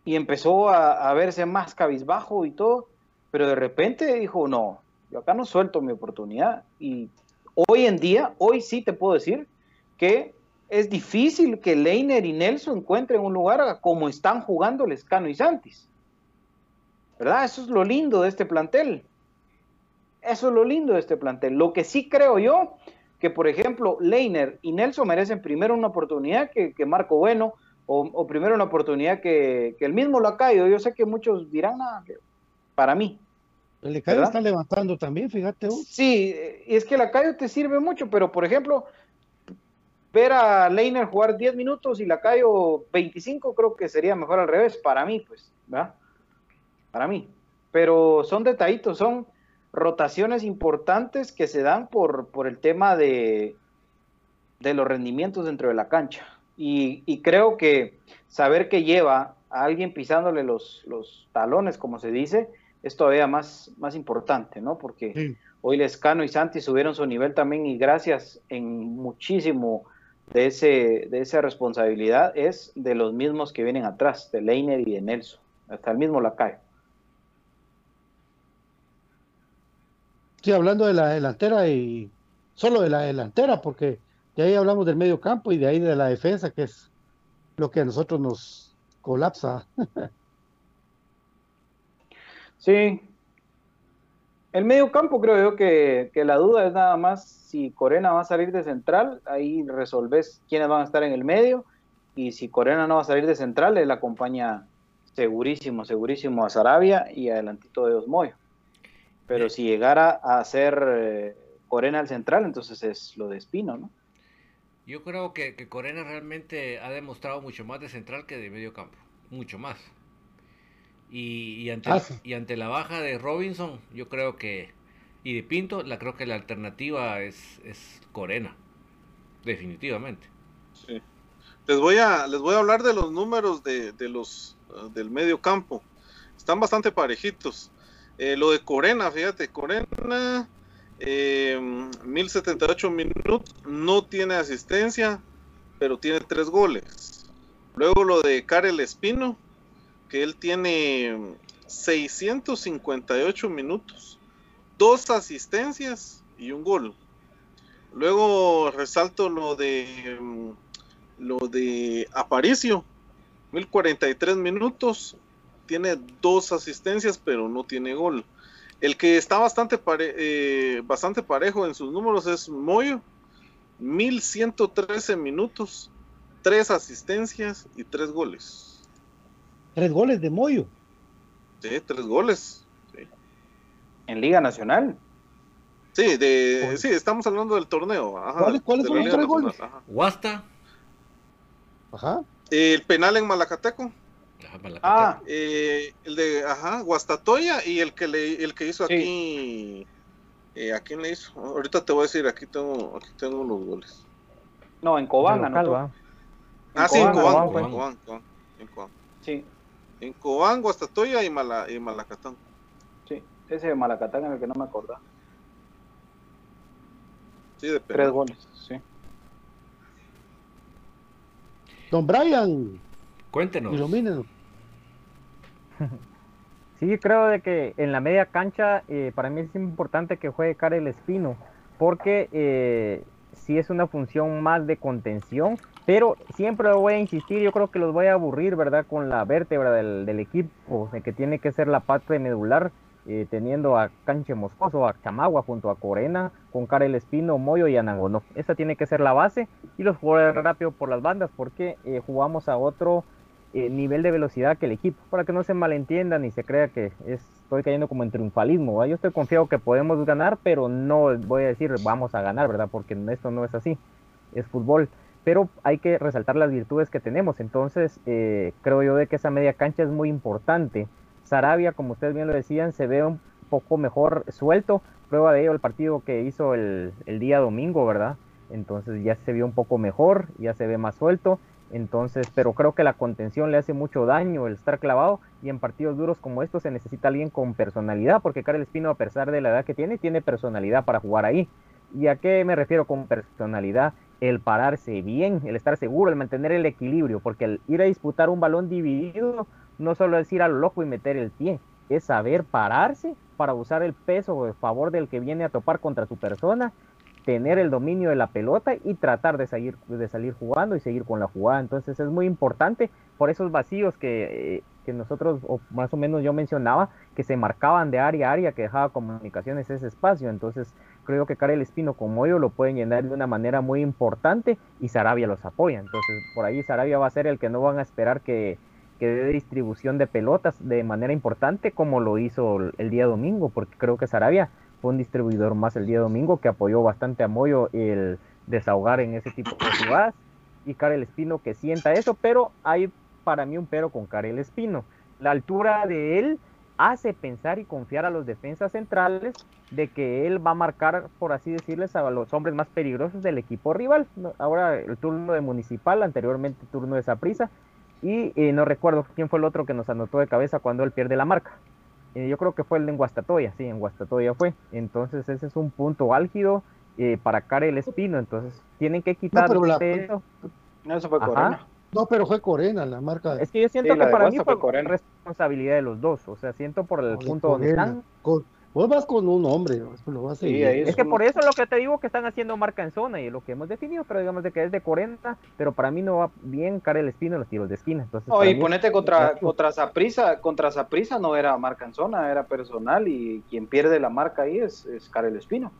y empezó a, verse más cabizbajo y todo, pero de repente dijo, no, yo acá no suelto mi oportunidad. Y hoy en día, hoy sí te puedo decir que es difícil que Leiner y Nelson encuentren un lugar como están jugando Lescano y Santis. ¿Verdad? Eso es lo lindo de este plantel. Eso es lo lindo de este plantel. Lo que sí creo yo, que por ejemplo, Leiner y Nelson merecen primero una oportunidad que, Marco Bueno, o, primero una oportunidad que, que, el mismo Lacayo. Yo sé que muchos dirán, nada, ah, para mí. El Lacayo está levantando también, fíjate. Sí, y es que el Lacayo te sirve mucho, pero por ejemplo, ver a Leiner jugar 10 minutos y Lacayo 25, creo que sería mejor al revés, para mí, pues, ¿verdad? Para mí. Pero son detallitos, son rotaciones importantes que se dan por, por el tema de, de los rendimientos dentro de la cancha. Y, creo que saber que lleva a alguien pisándole los, los talones, como se dice, es todavía más, más importante, ¿no? Porque hoy Lescano y Santi subieron su nivel también y gracias en muchísimo de, ese, de esa responsabilidad es de los mismos que vienen atrás, de Leiner y de Nelson, hasta el mismo Lacayo. Sí, hablando de la delantera y solo de la delantera, porque de ahí hablamos del medio campo y de ahí de la defensa, que es lo que a nosotros nos colapsa. sí. El medio campo creo yo que, la duda es nada más si Corena va a salir de central, ahí resolves quiénes van a estar en el medio, y si Corena no va a salir de central, él acompaña segurísimo, segurísimo a Sarabia y adelantito de Osmoyo. Pero si llegara a ser eh, Corena al central, entonces es lo de Espino, ¿no? Yo creo que, Corena realmente ha demostrado mucho más de central que de medio campo, mucho más. Y, ante, ah, y ante la baja de Robinson, yo creo que, y de Pinto, la creo que la alternativa es, es Corena, definitivamente. Sí. Les voy a, les voy a hablar de los números de, de los, uh, del medio campo. Están bastante parejitos. Eh, lo de Corena, fíjate, Corena, eh, 1078 minutos, no tiene asistencia, pero tiene tres goles. Luego lo de Karel Espino, que él tiene 658 minutos, dos asistencias y un gol. Luego resalto lo de lo de Aparicio, 1043 minutos, tiene dos asistencias, pero no tiene gol. El que está bastante, eh, bastante parejo en sus números es Moyo, 1113 minutos, tres asistencias y tres goles. ¿Tres goles de Moyo? Sí, tres goles. ¿En Liga Nacional? Sí, de, sí, estamos hablando del torneo. ¿Cuáles, son los tres goles? Huasta. Ajá. El penal en Malacateco. Ah, eh, el de, ajá, Guastatoya y el que le, el que hizo aquí, eh, ¿a quién le hizo? Ahorita te voy a decir, aquí tengo, aquí tengo los goles. No, en Cobán, ¿no? Ah, sí, en Cobán, Cobán, Cobán, en Cobán. Sí. En Cobán, Guastatoya y, Mala, y Malacatán. Sí, ese de Malacatán es el que no me acordaba. Sí, de Tres goles, sí. Don Brian. Cuéntenos. Sí, creo de que en la media cancha eh, para mí es importante que juegue Karel Espino, porque eh, sí es una función más de contención, pero siempre voy a insistir, yo creo que los voy a aburrir, ¿verdad? Con la vértebra del, equipo, de que tiene que ser la parte medular, eh, teniendo a Canche Moscoso, a Chamagua junto a Corena, con Karel Espino, Moyo y Anangono. Esa tiene que ser la base y los jugadores rápido por las bandas, porque jugamos a otro eh, nivel de velocidad que el equipo, para que no se malentiendan y se crea que estoy cayendo como en triunfalismo. Yo estoy confiado que podemos ganar, pero no voy a decir vamos a ganar, ¿verdad? Porque esto no es así, es fútbol. Pero hay que resaltar las virtudes que tenemos. Entonces, eh, creo yo de que esa media cancha es muy importante. Sarabia, como ustedes bien lo decían, se ve un poco mejor suelto. Prueba de ello el partido que hizo el, el día domingo, ¿verdad? Entonces ya se vio un poco mejor, ya se ve más suelto entonces, pero creo que la contención le hace mucho daño el estar clavado y en partidos duros como estos se necesita alguien con personalidad, porque Karel Espino, a pesar de la edad que tiene, tiene personalidad para jugar ahí. ¿Y a qué me refiero con personalidad? El pararse bien, el estar seguro, el mantener el equilibrio, porque el ir a disputar un balón dividido no solo es ir a lo loco y meter el pie, es saber pararse para usar el peso a favor del que viene a topar contra su persona tener el dominio de la pelota y tratar de salir, de salir jugando y seguir con la jugada. Entonces es muy importante por esos vacíos que, eh, que nosotros, o más o menos yo mencionaba, que se marcaban de área a área, que dejaba comunicaciones ese espacio. Entonces creo que Karel Espino como yo lo pueden llenar de una manera muy importante y Sarabia los apoya. Entonces por ahí Sarabia va a ser el que no van a esperar que, que dé distribución de pelotas de manera importante como lo hizo el día domingo, porque creo que Sarabia fue un distribuidor más el día domingo que apoyó bastante a Moyo el desahogar en ese tipo de jugadas y Karel Espino que sienta eso, pero hay para mí un pero con Karel Espino. La altura de él hace pensar y confiar a los defensas centrales de que él va a marcar, por así decirles, a los hombres más peligrosos del equipo rival. Ahora el turno de Municipal, anteriormente turno de Saprisa, Y eh, no recuerdo quién fue el otro que nos anotó de cabeza cuando él pierde la marca. Eh, yo creo que fue el de Guastatoya, sí, en Guastatoya fue. Entonces ese es un punto álgido eh, para Karel Espino. Entonces tienen que quitar la- eso. Eso fue Ajá. Corena. No, pero fue Corena la marca. Es que yo siento Sí, que para mí fue fue Corena. responsabilidad de los dos. O sea, siento por el punto donde están. Vos vas con un hombre, Es que por eso lo que te digo que están haciendo marca en zona y lo que hemos definido, pero digamos de que es de 40, pero para mí no va bien Karel Espino en los tiros de esquina. Entonces, No, y mí- ponete contra contra Saprisa, contra Saprisa no era marca en zona, era personal y quien pierde la marca ahí es, es Karel Espino.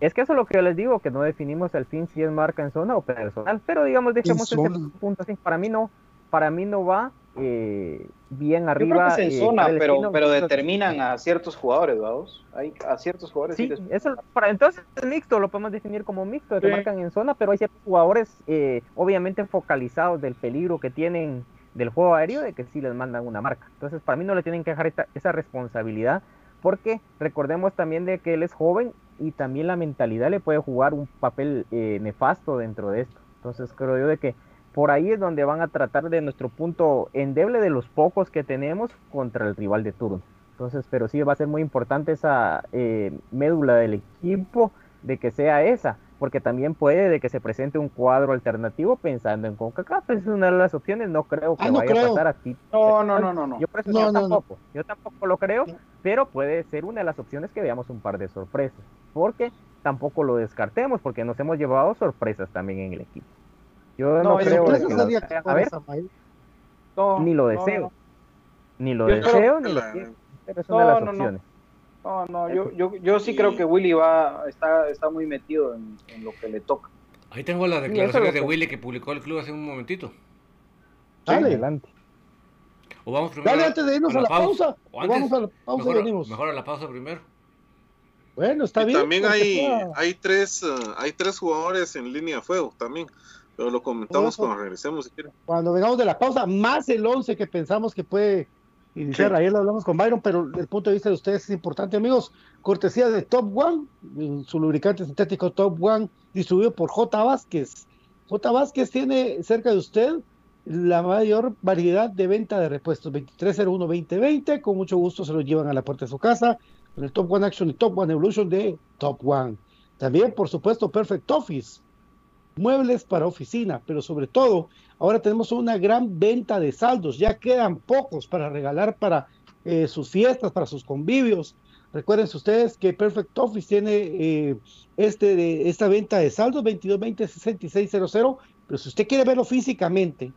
Es que eso es lo que yo les digo, que no definimos al fin si es marca en zona o personal, pero digamos dejemos ese punto así. Para mí no, para mí no va eh, bien Yo arriba. creo que es en eh, zona, pero, pero entonces- determinan a ciertos jugadores, vamos. Hay a ciertos jugadores sí les- eso para entonces es mixto, lo podemos definir como mixto, que Sí. marcan en zona, pero hay ciertos jugadores eh, obviamente focalizados del peligro que tienen del juego aéreo de que sí les mandan una marca. Entonces, para mí no le tienen que dejar esta- esa responsabilidad porque recordemos también de que él es joven y también la mentalidad le puede jugar un papel eh, nefasto dentro de esto. Entonces, creo yo de que por ahí es donde van a tratar de nuestro punto endeble de los pocos que tenemos contra el rival de turno. Entonces, pero sí va a ser muy importante esa eh, médula del equipo de que sea esa, porque también puede de que se presente un cuadro alternativo pensando en CONCACAF, es una de las opciones, no creo que Ah, no vaya creo. a pasar aquí. No, no, no, no, no. Yo, por eso No, yo no, no. tampoco, yo tampoco lo creo, pero puede ser una de las opciones que veamos un par de sorpresas, porque tampoco lo descartemos, porque nos hemos llevado sorpresas también en el equipo. Yo no, No, creo que lo a ver. No, ni lo deseo, no. ni lo Yo deseo, ni lo pero es una de No, las no, no. opciones. No, no, yo, yo, yo sí creo que Willy va, está, está muy metido en, en lo que le toca. Ahí tengo las declaraciones de Willy que publicó el club hace un momentito. Dale, Adelante. O vamos primero dale antes de irnos a la pausa. O O antes, vamos a la pausa y mejor, venimos. mejor a la pausa primero. Bueno, está Y bien. también hay, sea- hay tres eh, hay tres jugadores en línea de fuego también. Pero lo comentamos cuando regresemos si quieren. cuando vengamos de la pausa, más el 11 que pensamos que puede iniciar. Sí. Ayer lo hablamos con Byron, pero el punto de vista de ustedes es importante, amigos. Cortesía de Top One, su lubricante sintético Top One, distribuido por J. Vázquez. J. Vázquez tiene cerca de usted la mayor variedad de venta de repuestos. 2301-2020, con mucho gusto se lo llevan a la puerta de su casa. Con el Top One Action y Top One Evolution de Top One. También, por supuesto, Perfect Office muebles para oficina, pero sobre todo ahora tenemos una gran venta de saldos, ya quedan pocos para regalar para eh, sus fiestas, para sus convivios. Recuerden ustedes que Perfect Office tiene eh, este esta venta de saldos 2220-6600, pero si usted quiere verlo físicamente,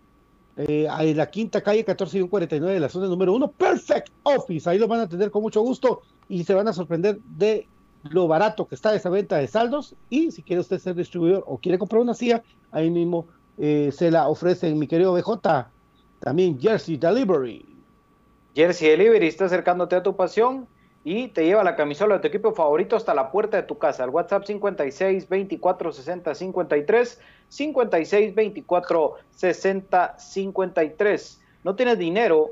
eh, en la quinta calle 14 y 49 de la zona número 1, Perfect Office, ahí lo van a tener con mucho gusto y se van a sorprender de lo barato que está esa venta de saldos y si quiere usted ser distribuidor o quiere comprar una silla, ahí mismo eh, se la ofrecen mi querido BJ, también Jersey Delivery. Jersey Delivery está acercándote a tu pasión y te lleva la camisola de tu equipo favorito hasta la puerta de tu casa. El WhatsApp 56 24 60 53, 56 24 60 53. No tienes dinero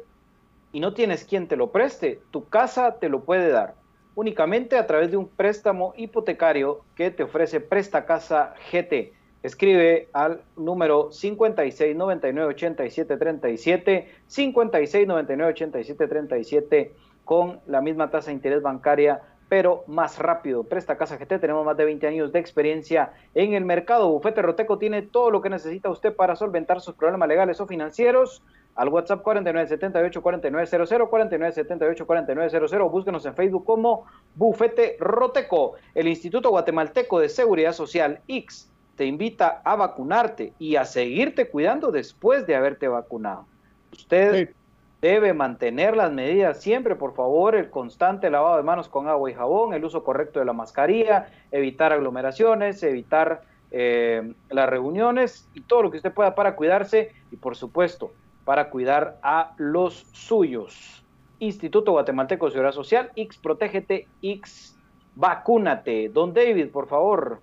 y no tienes quien te lo preste, tu casa te lo puede dar. Únicamente a través de un préstamo hipotecario que te ofrece Presta Casa GT. Escribe al número 56 99 87 37, 56 99 87 37 con la misma tasa de interés bancaria, pero más rápido. Presta Casa GT, tenemos más de 20 años de experiencia en el mercado. Bufete Roteco tiene todo lo que necesita usted para solventar sus problemas legales o financieros. Al WhatsApp 4978 4900 4978 4900. Búsquenos en Facebook como Bufete Roteco. El Instituto Guatemalteco de Seguridad Social, X, te invita a vacunarte y a seguirte cuidando después de haberte vacunado. Usted Sí. debe mantener las medidas siempre, por favor, el constante lavado de manos con agua y jabón, el uso correcto de la mascarilla, evitar aglomeraciones, evitar eh, las reuniones y todo lo que usted pueda para cuidarse y, por supuesto, para cuidar a los suyos. Instituto Guatemalteco de Seguridad Social, X Protégete, X Vacúnate. Don David, por favor,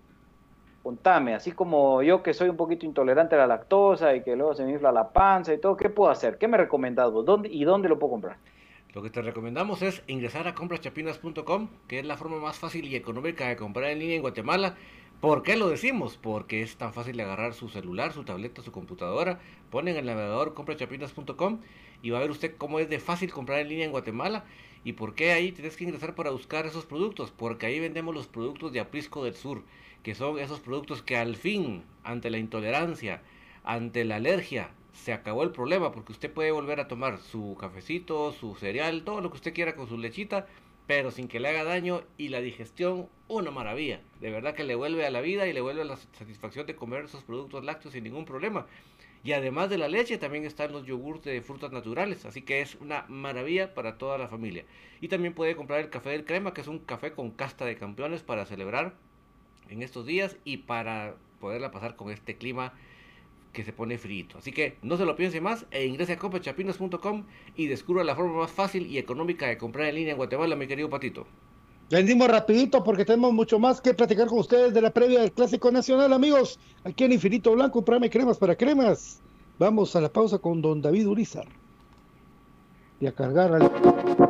contame, así como yo que soy un poquito intolerante a la lactosa y que luego se me infla la panza y todo, ¿qué puedo hacer? ¿Qué me recomendás vos? ¿Dónde, ¿Y dónde lo puedo comprar? Lo que te recomendamos es ingresar a compraschapinas.com, que es la forma más fácil y económica de comprar en línea en Guatemala. ¿Por qué lo decimos? Porque es tan fácil agarrar su celular, su tableta, su computadora, ponen el navegador comprachapinas.com y va a ver usted cómo es de fácil comprar en línea en Guatemala y por qué ahí tienes que ingresar para buscar esos productos, porque ahí vendemos los productos de Aprisco del Sur, que son esos productos que al fin, ante la intolerancia, ante la alergia, se acabó el problema, porque usted puede volver a tomar su cafecito, su cereal, todo lo que usted quiera con su lechita, pero sin que le haga daño y la digestión, una maravilla. De verdad que le vuelve a la vida y le vuelve a la satisfacción de comer esos productos lácteos sin ningún problema. Y además de la leche, también están los yogurts de frutas naturales. Así que es una maravilla para toda la familia. Y también puede comprar el café del crema, que es un café con casta de campeones para celebrar en estos días y para poderla pasar con este clima que se pone frito. Así que no se lo piense más e ingrese a comprachapinos.com y descubra la forma más fácil y económica de comprar en línea en Guatemala, mi querido Patito. Vendimos rapidito porque tenemos mucho más que platicar con ustedes de la previa del Clásico Nacional, amigos. Aquí en Infinito Blanco, Prame Cremas para Cremas. Vamos a la pausa con don David Urizar. Y a cargar al...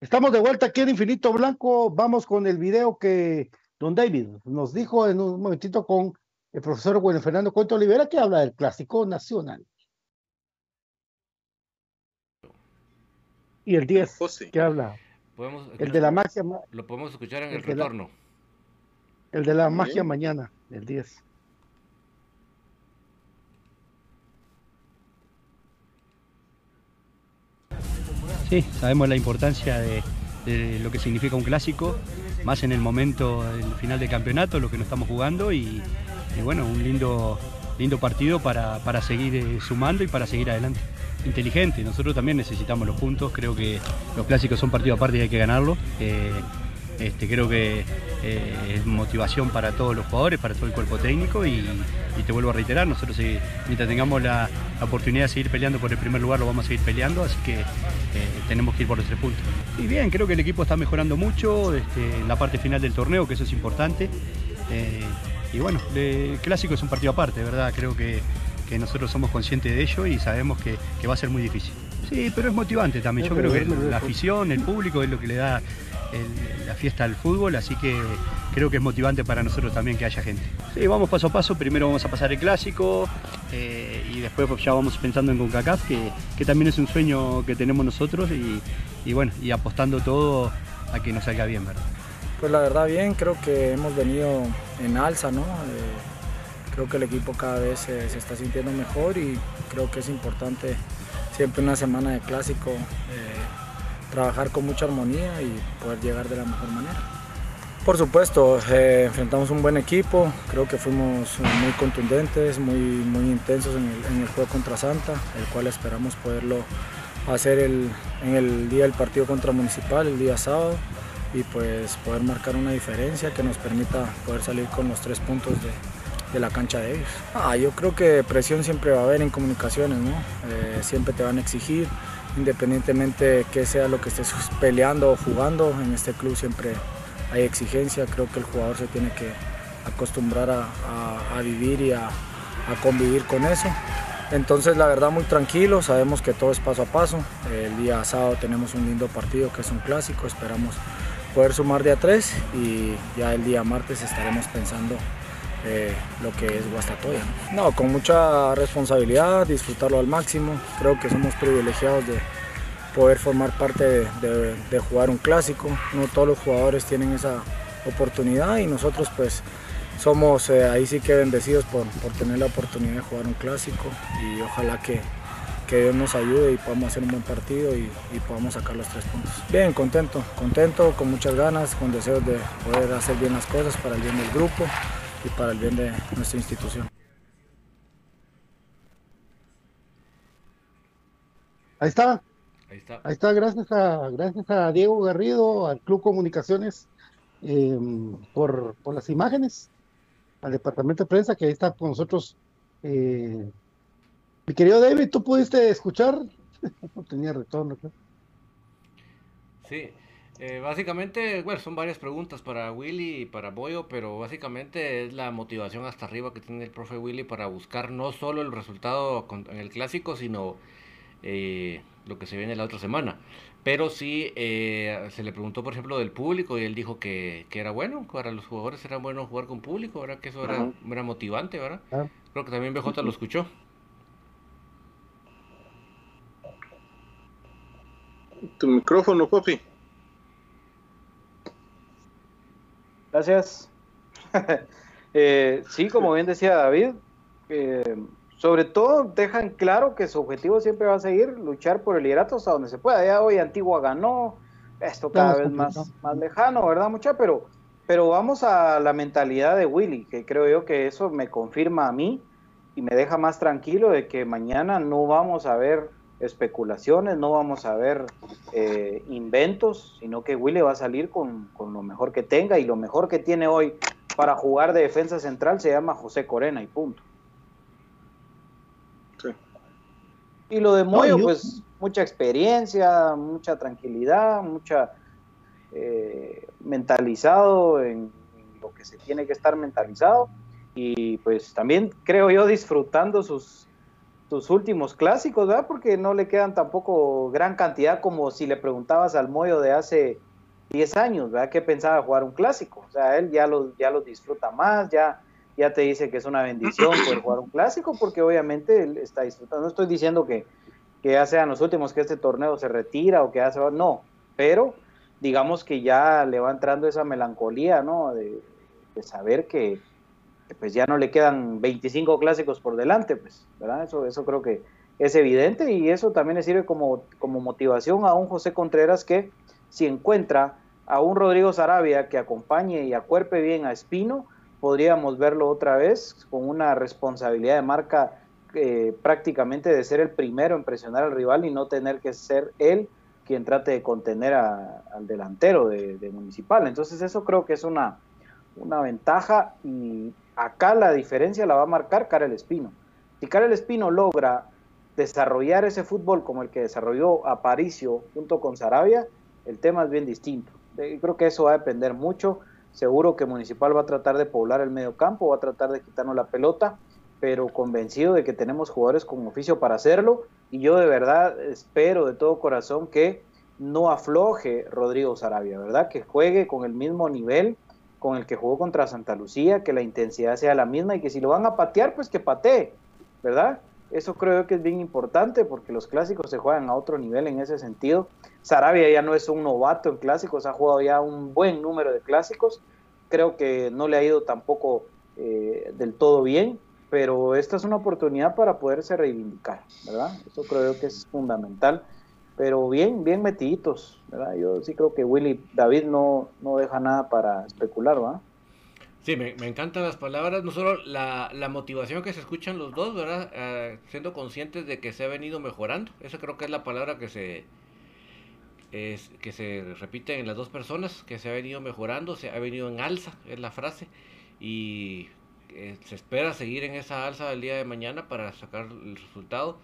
Estamos de vuelta aquí en Infinito Blanco. Vamos con el video que don David nos dijo en un momentito con el profesor Bueno Fernando Cuento Olivera, que habla del clásico nacional. Y el 10, ¿qué habla? el de la magia. Lo podemos escuchar en el, retorno. el de la magia mañana, el 10. Sí, sabemos la importancia de, lo que significa un clásico, más en el momento del final de campeonato, lo que nos estamos jugando y, bueno, un lindo, lindo partido para, seguir eh, sumando y para seguir adelante. Inteligente, nosotros también necesitamos los puntos, creo que los clásicos son partidos aparte y hay que ganarlos. Eh, este, creo que eh, es motivación para todos los jugadores, para todo el cuerpo técnico y, te vuelvo a reiterar, nosotros eh, mientras tengamos la, oportunidad de seguir peleando por el primer lugar lo vamos a seguir peleando, así que eh, tenemos que ir por los tres puntos. Y bien, creo que el equipo está mejorando mucho este, en la parte final del torneo, que eso es importante. y bueno, el clásico es un partido aparte, ¿verdad? Creo que, nosotros somos conscientes de ello y sabemos que, que va a ser muy difícil. Sí, pero es motivante también. Yo creo que la afición, el público es lo que le da la fiesta del fútbol, así que creo que es motivante para nosotros también que haya gente. Sí, vamos paso a paso, primero vamos a pasar el clásico eh, y después ya vamos pensando en CONCACAF, que, que también es un sueño que tenemos nosotros y, bueno, y apostando todo a que nos salga bien, ¿verdad? Pues la verdad bien, creo que hemos venido en alza, ¿no? Eh, creo que el equipo cada vez se, está sintiendo mejor y creo que es importante siempre una semana de clásico. Eh, trabajar con mucha armonía y poder llegar de la mejor manera. Por supuesto, eh, enfrentamos un buen equipo, creo que fuimos muy contundentes, muy, muy intensos en el, juego contra Santa, el cual esperamos poderlo hacer en el día del partido contra Municipal, el día sábado, y pues poder marcar una diferencia que nos permita poder salir con los tres puntos de, la cancha de ellos. Ah, yo creo que presión siempre va a haber en comunicaciones, ¿no? Eh, siempre te van a exigir, independientemente que sea lo que estés peleando o jugando, en este club siempre hay exigencia, creo que el jugador se tiene que acostumbrar a, vivir y a, convivir con eso. Entonces la verdad muy tranquilo, sabemos que todo es paso a paso. El día sábado tenemos un lindo partido que es un clásico, esperamos poder sumar de a tres y ya el día martes estaremos pensando eh, lo que es Guastatoya. ¿no? con mucha responsabilidad, disfrutarlo al máximo. Creo que somos privilegiados de poder formar parte de, jugar un clásico. No todos los jugadores tienen esa oportunidad y nosotros pues somos eh, ahí sí que bendecidos por, tener la oportunidad de jugar un clásico y ojalá que, Dios nos ayude y podamos hacer un buen partido y, podamos sacar los tres puntos. Bien, contento, contento, con muchas ganas, con deseos de poder hacer bien las cosas para el bien del grupo y para el bien de nuestra institución. Ahí está. Ahí está. gracias a, gracias a Diego Garrido, al Club Comunicaciones, em, por, las imágenes, al departamento de prensa que ahí está con nosotros. Eh, mi querido David, ¿tú pudiste escuchar? no tenía retorno. Sí, eh, básicamente, bueno, son varias preguntas para Willy y para Boyo, pero básicamente es la motivación hasta arriba que tiene el profe Willy para buscar no solo el resultado en el clásico, sino eh, lo que se viene la otra semana. Pero sí eh, se le preguntó, por ejemplo, del público y él dijo que, era bueno, para los jugadores era bueno jugar con público, ¿verdad? Que eso era, era motivante, ¿verdad? Creo que también BJ lo escuchó. Tu micrófono, papi. Gracias. Eh, sí, como bien decía David, eh, sobre todo dejan claro que su objetivo siempre va a seguir luchar por el liderato hasta donde se pueda. Ya hoy Antigua ganó, esto cada vez más, más lejano, ¿verdad, mucha? Pero, pero vamos a la mentalidad de Willy, que creo yo que eso me confirma a mí y me deja más tranquilo de que mañana no vamos a ver especulaciones, no vamos a ver eh, inventos, sino que Willy va a salir con, con, lo mejor que tenga y lo mejor que tiene hoy para jugar de defensa central se llama José Corena y punto. Y lo de Moyo, pues mucha experiencia, mucha tranquilidad, mucha eh, mentalizado en, lo que se tiene que estar mentalizado y pues también creo yo disfrutando sus, sus últimos clásicos, ¿verdad? Porque no le quedan tampoco gran cantidad como si le preguntabas al Moyo de hace 10 años, ¿verdad? ¿Qué pensaba jugar un clásico? O sea, él ya lo, ya lo disfruta más, ya, ya te dice que es una bendición poder jugar un clásico porque obviamente él está disfrutando. No estoy diciendo que, que ya sean los últimos que este torneo se retira o que ya se va, no, pero digamos que ya le va entrando esa melancolía, ¿no? De, saber que, pues ya no le quedan 25 clásicos por delante, pues, ¿verdad? Eso, eso creo que es evidente y eso también le sirve como, como motivación a un José Contreras que si encuentra a un Rodrigo Sarabia que acompañe y acuerpe bien a Espino, podríamos verlo otra vez con una responsabilidad de marca eh, prácticamente de ser el primero en presionar al rival y no tener que ser él quien trate de contener al delantero de, Municipal. Entonces eso creo que es una, una ventaja y acá la diferencia la va a marcar Karel Espino. Si Karel Espino logra desarrollar ese fútbol como el que desarrolló Aparicio junto con Sarabia, el tema es bien distinto. Creo que eso va a depender mucho. Seguro que Municipal va a tratar de poblar el medio campo, va a tratar de quitarnos la pelota, pero convencido de que tenemos jugadores con oficio para hacerlo y yo de verdad espero de todo corazón que no afloje Rodrigo Sarabia, ¿verdad? Que juegue con el mismo nivel con el que jugó contra Santa Lucía, que la intensidad sea la misma y que si lo van a patear, pues que patee, ¿verdad? Eso creo que es bien importante porque los clásicos se juegan a otro nivel en ese sentido. Sarabia ya no es un novato en clásicos, ha jugado ya un buen número de clásicos. Creo que no le ha ido tampoco eh, del todo bien, pero esta es una oportunidad para poderse reivindicar, ¿verdad? Eso creo que es fundamental, pero bien, bien metiditos, ¿verdad? Yo sí creo que Willy David no, no deja nada para especular, ¿verdad? Sí, me, encantan las palabras, no solo la, la, motivación que se escuchan los dos, ¿verdad? Eh, siendo conscientes de que se ha venido mejorando, esa creo que es la palabra que se, es, que se repite en las dos personas, que se ha venido mejorando, se ha venido en alza, es la frase, y se espera seguir en esa alza del día de mañana para sacar el resultado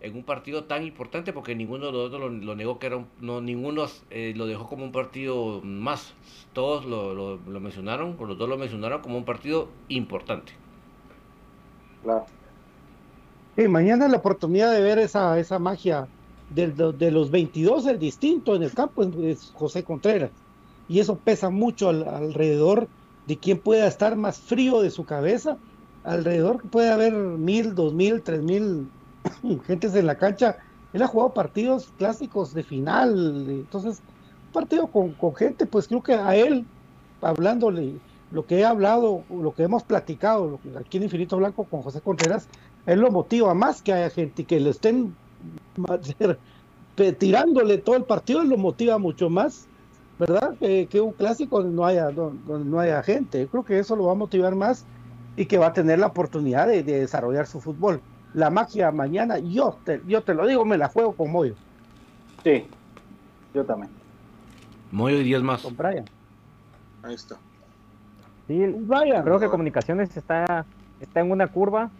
en un partido tan importante porque ninguno de los dos lo, negó que era un, no ninguno eh, lo dejó como un partido más. Todos lo, lo, mencionaron o los dos lo mencionaron como un partido importante. Claro. Y mañana la oportunidad de ver esa esa magia de, de, los 22 el distinto en el campo es José Contreras. Y eso pesa mucho alrededor de quién pueda estar más frío de su cabeza. Alrededor puede haber mil, dos mil, tres mil gentes en la cancha. Él ha jugado partidos clásicos de final, entonces, partido con, gente, pues creo que a él, hablándole lo que he hablado, lo que hemos platicado aquí en Infinito Blanco con José Contreras, él lo motiva más que haya gente que le estén tirándole todo el partido, él lo motiva mucho más ¿verdad? que un clásico no haya, no, haya gente. creo que eso lo va a motivar más y que va a tener la oportunidad de, desarrollar su fútbol. La magia mañana, yo te, yo te lo digo, me la juego con Moyo. Sí, yo también. Moyo y 10 más. Con Brian. Ahí está. Sí, Brian. Creo que Comunicaciones está, está en una curva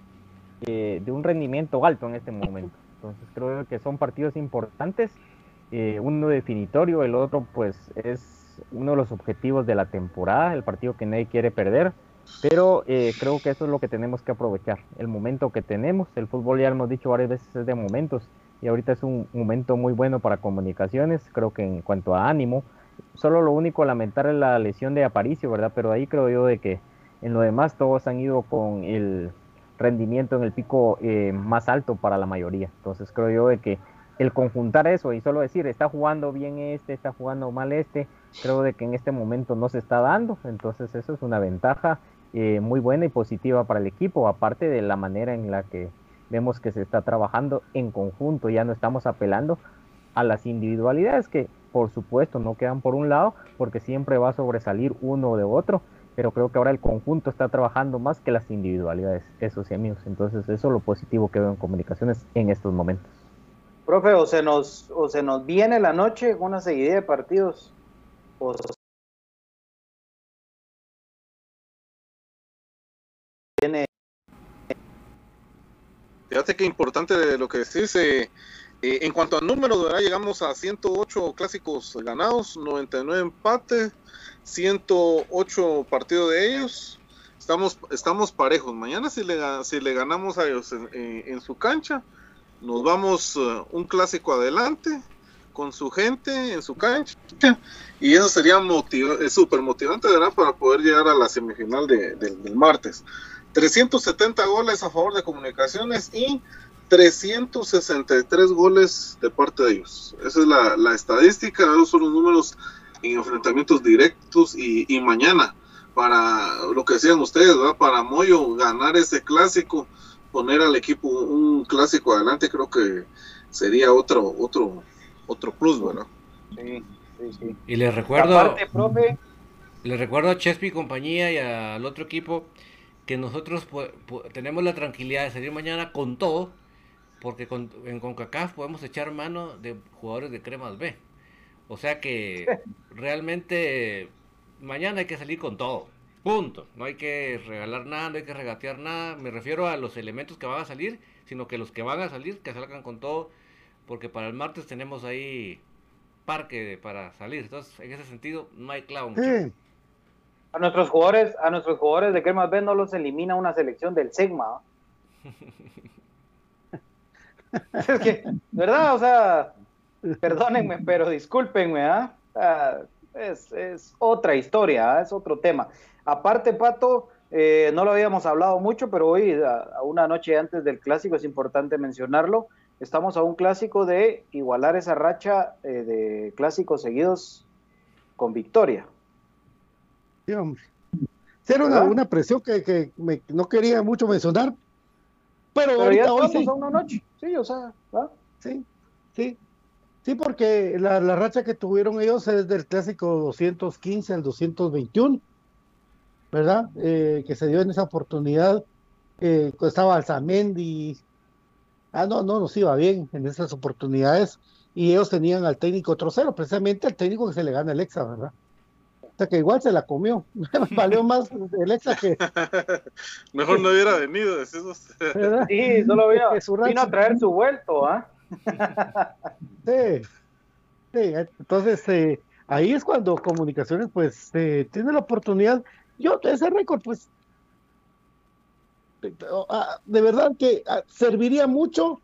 eh, de un rendimiento alto en este momento. Entonces creo que son partidos importantes eh, uno definitorio, el otro pues es uno de los objetivos de la temporada, el partido que nadie quiere perder, pero eh, creo que eso es lo que tenemos que aprovechar, el momento que tenemos, el fútbol ya hemos dicho varias veces es de momentos. Y ahorita es un momento muy bueno para comunicaciones, creo que en cuanto a ánimo, solo lo único lamentar es la lesión de Aparicio, ¿verdad? Pero ahí creo yo de que en lo demás todos han ido con el rendimiento en el pico eh, más alto para la mayoría, entonces creo yo de que el conjuntar eso y solo decir, está jugando bien este, está jugando mal este, creo de que en este momento no se está dando, entonces eso es una ventaja eh, muy buena y positiva para el equipo, aparte de la manera en la que vemos que se está trabajando en conjunto, ya no estamos apelando a las individualidades que por supuesto no quedan por un lado, porque siempre va a sobresalir uno de otro, pero creo que ahora el conjunto está trabajando más que las individualidades, eso sí amigos, entonces eso es lo positivo que veo en comunicaciones en estos momentos. Profe, o se nos, o se nos viene la noche una seguidilla de partidos. O viene. Fíjate que importante lo que decís. Eh, eh, en cuanto a números, ¿verdad? llegamos a 108 clásicos ganados, 99 empates, 108 partidos de ellos. Estamos, estamos parejos. Mañana si le, si le ganamos a ellos en, su cancha, nos vamos un clásico adelante con su gente en su cancha y eso sería súper motivante para poder llegar a la semifinal del martes. 370 goles a favor de comunicaciones y 363 goles de parte de ellos. Esa es la, estadística, esos son los números en enfrentamientos directos y, mañana, para lo que decían ustedes, para Moyo ganar ese clásico, poner al equipo un clásico adelante, creo que sería otro otro otro plus, ¿verdad? Sí, sí, sí. Y les recuerdo, les recuerdo a Chespi y compañía y al otro equipo que nosotros tenemos la tranquilidad de salir mañana con todo porque con, en CONCACAF podemos echar mano de jugadores de cremas B. O sea que realmente mañana hay que salir con todo. Punto. No hay que regalar nada, no hay que regatear nada. Me refiero a los elementos que van a salir, sino que los que van a salir, que salgan con todo. Porque para el martes tenemos ahí parque para salir. Entonces, en ese sentido, no hay clavo. A nuestros jugadores, a nuestros jugadores de cremas B no los elimina una selección del Sigma. es que, ¿verdad? O sea, perdónenme, pero discúlpenme, ¿ah? es, otra historia, ¿ah? es otro tema. Aparte, Pato, eh, no lo habíamos hablado mucho, pero hoy, a, una noche antes del clásico, es importante mencionarlo. Estamos a un clásico de igualar esa racha eh, de clásicos seguidos con victoria. Sí, hombre. Era una, una, presión que, no quería mucho mencionar, pero, ya estamos a una noche. Sí, o sea, Sí, sí. Sí, porque la, racha que tuvieron ellos es del clásico 215 al 221, ¿verdad? Eh, que se dio en esa oportunidad. Eh, estaba Alzamendi. Ah, no, no nos iba bien en esas oportunidades. Y ellos tenían al técnico trocero, precisamente al técnico que se le gana el Exa, ¿verdad? O sea que igual se la comió. Valió más el Exa que. Mejor no hubiera venido, decimos. Sí, solo vino, vino a traer su vuelto, ¿ah? sí, sí, entonces eh, ahí es cuando comunicaciones pues eh, tiene la oportunidad, yo ese récord pues de verdad que ah, serviría mucho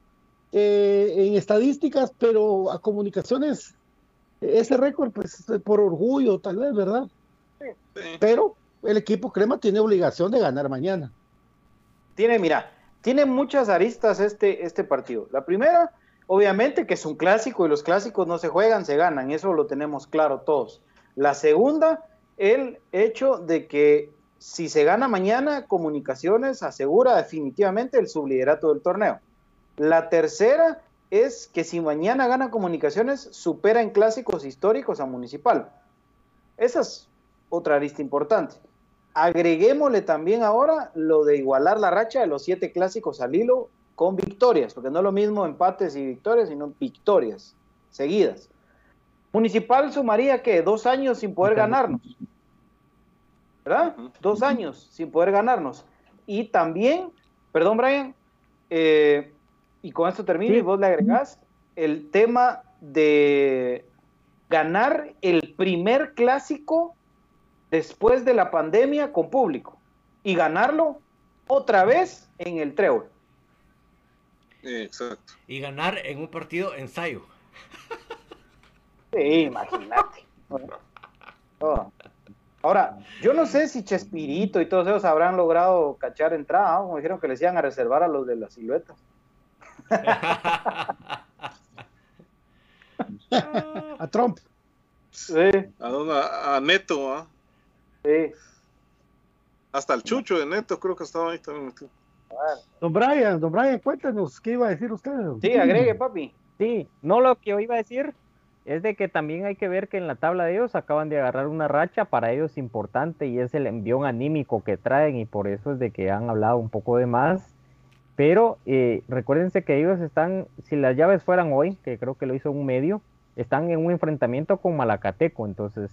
eh, en estadísticas, pero a comunicaciones ese récord pues por orgullo tal vez, ¿verdad? Pero el equipo Crema tiene obligación de ganar mañana. Tiene, mira, tiene muchas aristas este, este partido. La primera Obviamente que es un clásico y los clásicos no se juegan, se ganan, eso lo tenemos claro todos. La segunda, el hecho de que si se gana mañana, Comunicaciones asegura definitivamente el subliderato del torneo. La tercera es que si mañana gana Comunicaciones, supera en clásicos históricos a Municipal. Esa es otra arista importante. Agreguémosle también ahora lo de igualar la racha de los siete clásicos al hilo con victorias, porque no es lo mismo empates y victorias, sino victorias seguidas. Municipal sumaría que dos años sin poder ganarnos, ¿verdad? Dos años sin poder ganarnos. Y también, perdón Brian, eh, y con esto termino y vos le agregás el tema de ganar el primer clásico después de la pandemia con público y ganarlo otra vez en el Trébol. Exacto. Y ganar en un partido ensayo. Sí, imagínate. Oh. Ahora, yo no sé si Chespirito y todos ellos habrán logrado cachar entrada, como dijeron que les iban a reservar a los de las siluetas. a Trump. Sí. A, Neto, ¿ah? Sí. Hasta el Chucho de Neto creo que estaba ahí también Don Brian, don Brian, cuéntanos qué iba a decir usted. Sí, agregue, papi. Sí, no lo que yo iba a decir es de que también hay que ver que en la tabla de ellos acaban de agarrar una racha para ellos importante y es el envión anímico que traen y por eso es de que han hablado un poco de más Pero eh, recuérdense que ellos están, si las llaves fueran hoy, que creo que lo hizo un medio, están en un enfrentamiento con Malacateco. Entonces,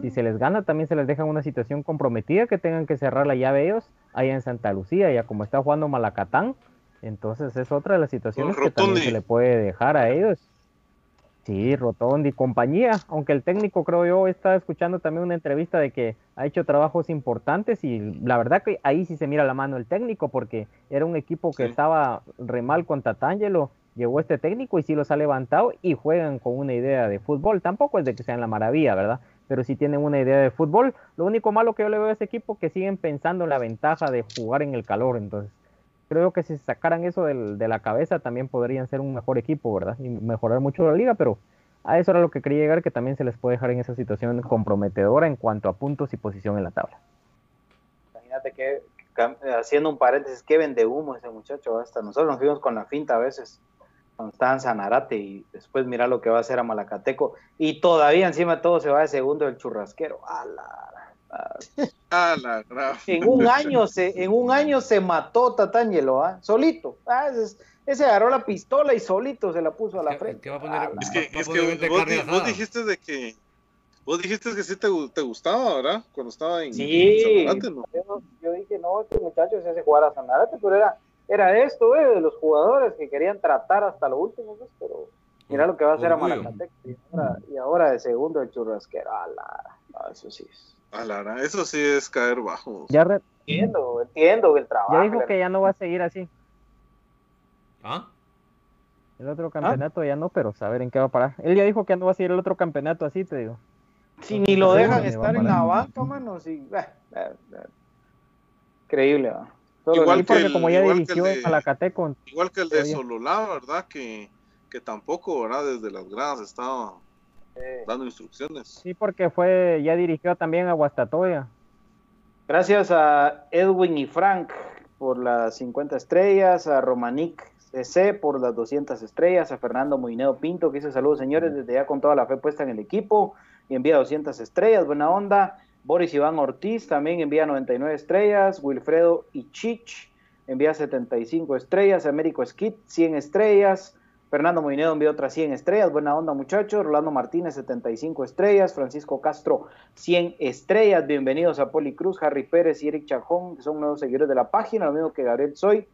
si se les gana, también se les deja una situación comprometida que tengan que cerrar la llave ellos allá en Santa Lucía, ya como está jugando Malacatán. Entonces es otra de las situaciones que también se le puede dejar a ellos. Sí, Rotondi y compañía, aunque el técnico creo yo está escuchando también una entrevista de que ha hecho trabajos importantes y la verdad que ahí sí se mira la mano el técnico porque era un equipo que estaba re mal con Tatangelo, llegó este técnico y sí los ha levantado y juegan con una idea de fútbol, tampoco es de que sean la maravilla, ¿verdad? Pero sí tienen una idea de fútbol. Lo único malo que yo le veo a ese equipo es que siguen pensando en la ventaja de jugar en el calor, entonces creo que si sacaran eso del, de la cabeza también podrían ser un mejor equipo, ¿verdad? Y mejorar mucho la liga, pero a eso era lo que quería llegar, que también se les puede dejar en esa situación comprometedora en cuanto a puntos y posición en la tabla. Imagínate que, haciendo un paréntesis, que vende humo ese muchacho, hasta nosotros nos fuimos con la finta a veces, cuando estaba en y después mira lo que va a hacer a Malacateco y todavía encima todo se va de segundo el churrasquero. A la Ah, la en un año se, en un año se mató Tatangelo, ¿ah? Solito. Ah, ese, agarró la pistola y solito se la puso a la frente. es que, es que vos, dijiste de que vos dijiste que sí te, te, gustaba, ¿verdad? Cuando estaba en, sí, ¿no? Yo, dije, no, este muchacho se hace jugar a Sanarate, pero era, era esto, eh, de los jugadores que querían tratar hasta lo último, pues, pero mira lo que va a hacer a Malacatec y ahora, y ahora de segundo el churrasquero. Ah, la, eso sí es eso sí es caer bajo. Ya Entiendo, entiendo el trabajo. Ya dijo que ya no va a seguir así. ¿Ah? El otro campeonato ya no, pero saber en qué va a parar. Él ya dijo que ya no va a seguir el otro campeonato así, te digo. Si ni lo dejan estar en la banca, mano, sí. Eh, eh, eh. Increíble, ¿va? igual que el, como ya dirigió de, Malacateco. Igual que el de Sololá, ¿verdad? Que, que tampoco, ¿verdad? Desde las gradas estaba dando instrucciones. Sí, porque fue, ya dirigió también a Guastatoya. Gracias a Edwin y Frank por las 50 estrellas, a Romanic CC por las 200 estrellas, a Fernando Moineo Pinto que dice saludos señores, desde ya con toda la fe puesta en el equipo y envía 200 estrellas, buena onda. Boris Iván Ortiz también envía 99 estrellas, Wilfredo Ichich envía 75 estrellas, Américo Skit 100 estrellas, Fernando Moinedo envió otras 100 estrellas, buena onda muchachos. Rolando Martínez 75 estrellas, Francisco Castro 100 estrellas. Bienvenidos a Poli Cruz, Harry Pérez y Eric Chajón, que son nuevos seguidores de la página, lo mismo que Gabriel Soy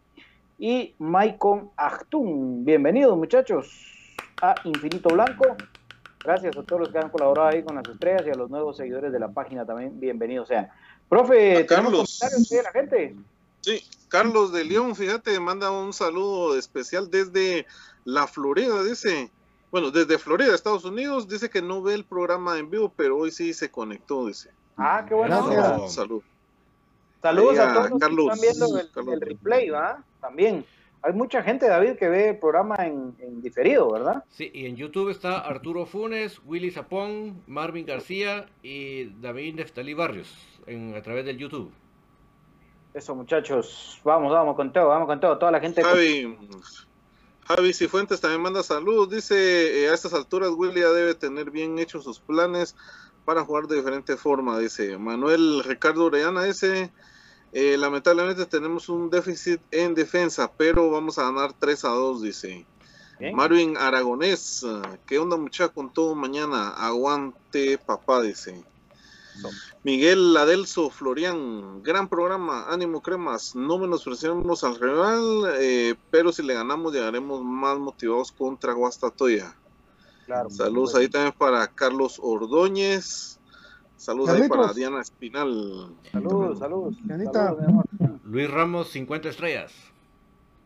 y Maicon Achtun. Bienvenidos muchachos a Infinito Blanco. Gracias a todos los que han colaborado ahí con las estrellas y a los nuevos seguidores de la página también. Bienvenidos sean. Profe, ¿tenemos comentarios de la gente? Sí, Carlos de León, fíjate, manda un saludo especial desde la Florida, dice. Bueno, desde Florida, Estados Unidos, dice que no ve el programa en vivo, pero hoy sí se conectó, dice. Ah, qué bueno. Salud. Saludos a todos los que están viendo el, replay, ¿va? También. Hay mucha gente, David, que ve el programa en, diferido, ¿verdad? Sí, y en YouTube está Arturo Funes, Willy Zapón, Marvin García y David Neftalí Barrios en, a través del YouTube. Eso, muchachos. Vamos, vamos con todo, vamos con todo. Toda la gente. Javi, Javi Cifuentes también manda saludos. Dice: eh, A estas alturas, Willy ya debe tener bien hechos sus planes para jugar de diferente forma. Dice Manuel Ricardo Orellana. Dice: eh, Lamentablemente tenemos un déficit en defensa, pero vamos a ganar 3 a 2. Dice Marvin Aragonés. ¿Qué onda, muchacha? Con todo mañana. Aguante, papá. Dice. Miguel Adelso Florian, gran programa, ánimo cremas, no menospreciamos al rival, eh, pero si le ganamos llegaremos más motivados contra Guastatoya. Saludos ahí también para Carlos Ordóñez, saludos ahí para Diana Espinal. Saludos, saludos. Luis Ramos, 50 estrellas.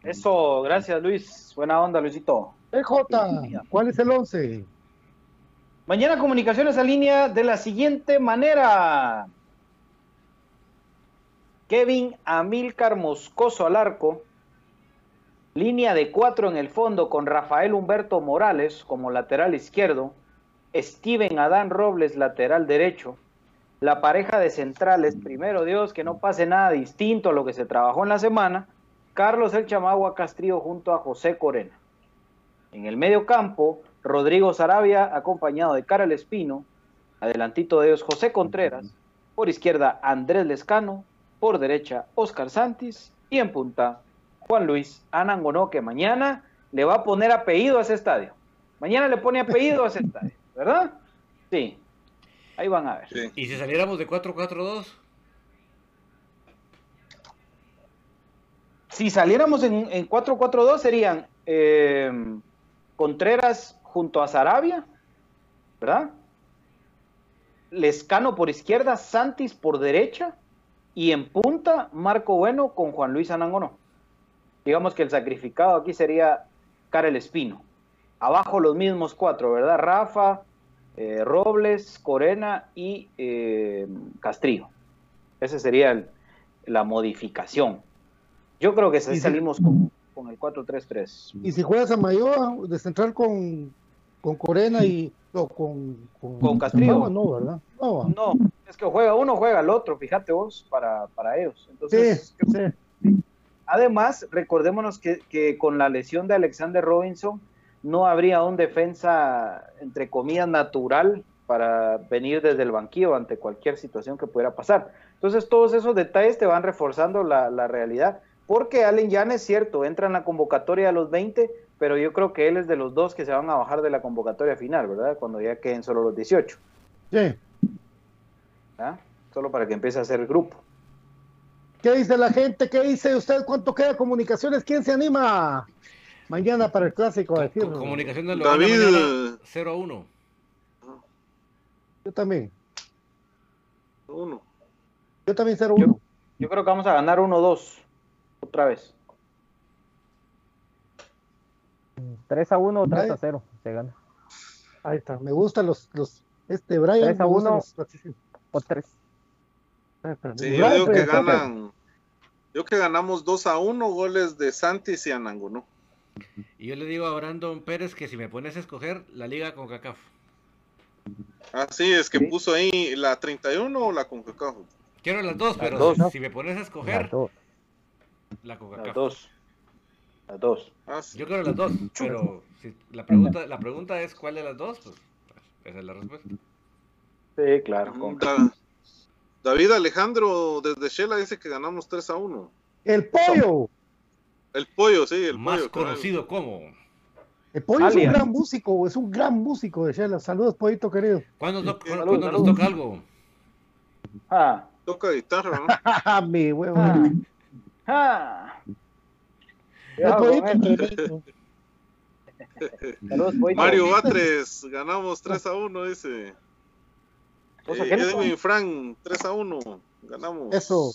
Eso, gracias Luis, buena onda Luisito. EJ, ¿cuál es el 11? Mañana comunicaciones a línea de la siguiente manera. Kevin Amílcar Moscoso al arco. Línea de cuatro en el fondo con Rafael Humberto Morales como lateral izquierdo. Steven Adán Robles lateral derecho. La pareja de centrales, primero Dios, que no pase nada distinto a lo que se trabajó en la semana. Carlos El Chamagua Castrillo junto a José Corena. En el medio campo, Rodrigo Sarabia, acompañado de Carol Espino, adelantito de ellos José Contreras, por izquierda Andrés Lescano, por derecha Oscar Santis y en punta Juan Luis Anangonó, que mañana le va a poner apellido a ese estadio. Mañana le pone apellido a ese estadio, ¿verdad? Sí. Ahí van a ver. ¿Y si saliéramos de 4-4-2? Si saliéramos en, en 4-4-2 serían eh, Contreras junto a Sarabia, ¿verdad? Lescano por izquierda, Santis por derecha y en punta Marco Bueno con Juan Luis Anangono. Digamos que el sacrificado aquí sería Karel Espino. Abajo los mismos cuatro, ¿verdad? Rafa, eh, Robles, Corena y eh, Castrillo. Esa sería el, la modificación. Yo creo que si salimos con, con, el 4-3-3. Y si juegas a Mayoa, de central con, con Corena y no, con, con, con Castrillo. No, ¿verdad? No. no, es que juega uno, juega el otro, fíjate vos, para, para ellos. Entonces, sí, sí. Además, recordémonos que, que, con la lesión de Alexander Robinson no habría un defensa, entre comillas, natural para venir desde el banquillo ante cualquier situación que pudiera pasar. Entonces, todos esos detalles te van reforzando la, la realidad. Porque Allen Jan es cierto, entra en la convocatoria a los 20, pero yo creo que él es de los dos que se van a bajar de la convocatoria final, ¿verdad? Cuando ya queden solo los 18. Sí. ¿Ah? Solo para que empiece a hacer el grupo. ¿Qué dice la gente? ¿Qué dice usted? ¿Cuánto queda comunicaciones? ¿Quién se anima mañana para el clásico a decir? Comunicación de David 0 a 1. Yo también. 1. Yo también 0 yo, 1. Yo creo que vamos a ganar 1-2. Otra vez. 3 a 1 o 3 a 0 se gana. Ahí está. Me gustan los, los este Brian. 3 a 1 o 3. Sí, yo digo que ganan. Yo que ganamos 2 a 1 goles de Santis y Anangonó. Y yo le digo a Brandon Pérez que si me pones a escoger la liga con CACAF. Ah, sí, es que ¿Sí? puso ahí la 31 o la con CACAF. Quiero las dos, pero dos, si, ¿no? si, me pones a escoger la con Las dos. Las dos. Ah, sí. Yo quiero las dos, pero si la pregunta, la pregunta es cuál de las dos, pues esa es la respuesta. Sí, claro. Con... Da, David Alejandro desde Shela dice que ganamos 3 a 1. El pollo. El pollo, sí, el Más pollo. conocido como. El pollo es un gran músico, es un gran músico de Shela. Saludos, pollito querido. ¿Cuándo, to ¿cuándo, ¿cuándo nos toca algo? Ah. Toca guitarra, ¿no? Mi huevo. Ah. Ah. Saludos. Mario Batres, ganamos 3 a 1, dice. Eh, Edwin Frank, 3 a 1, ganamos. Eso.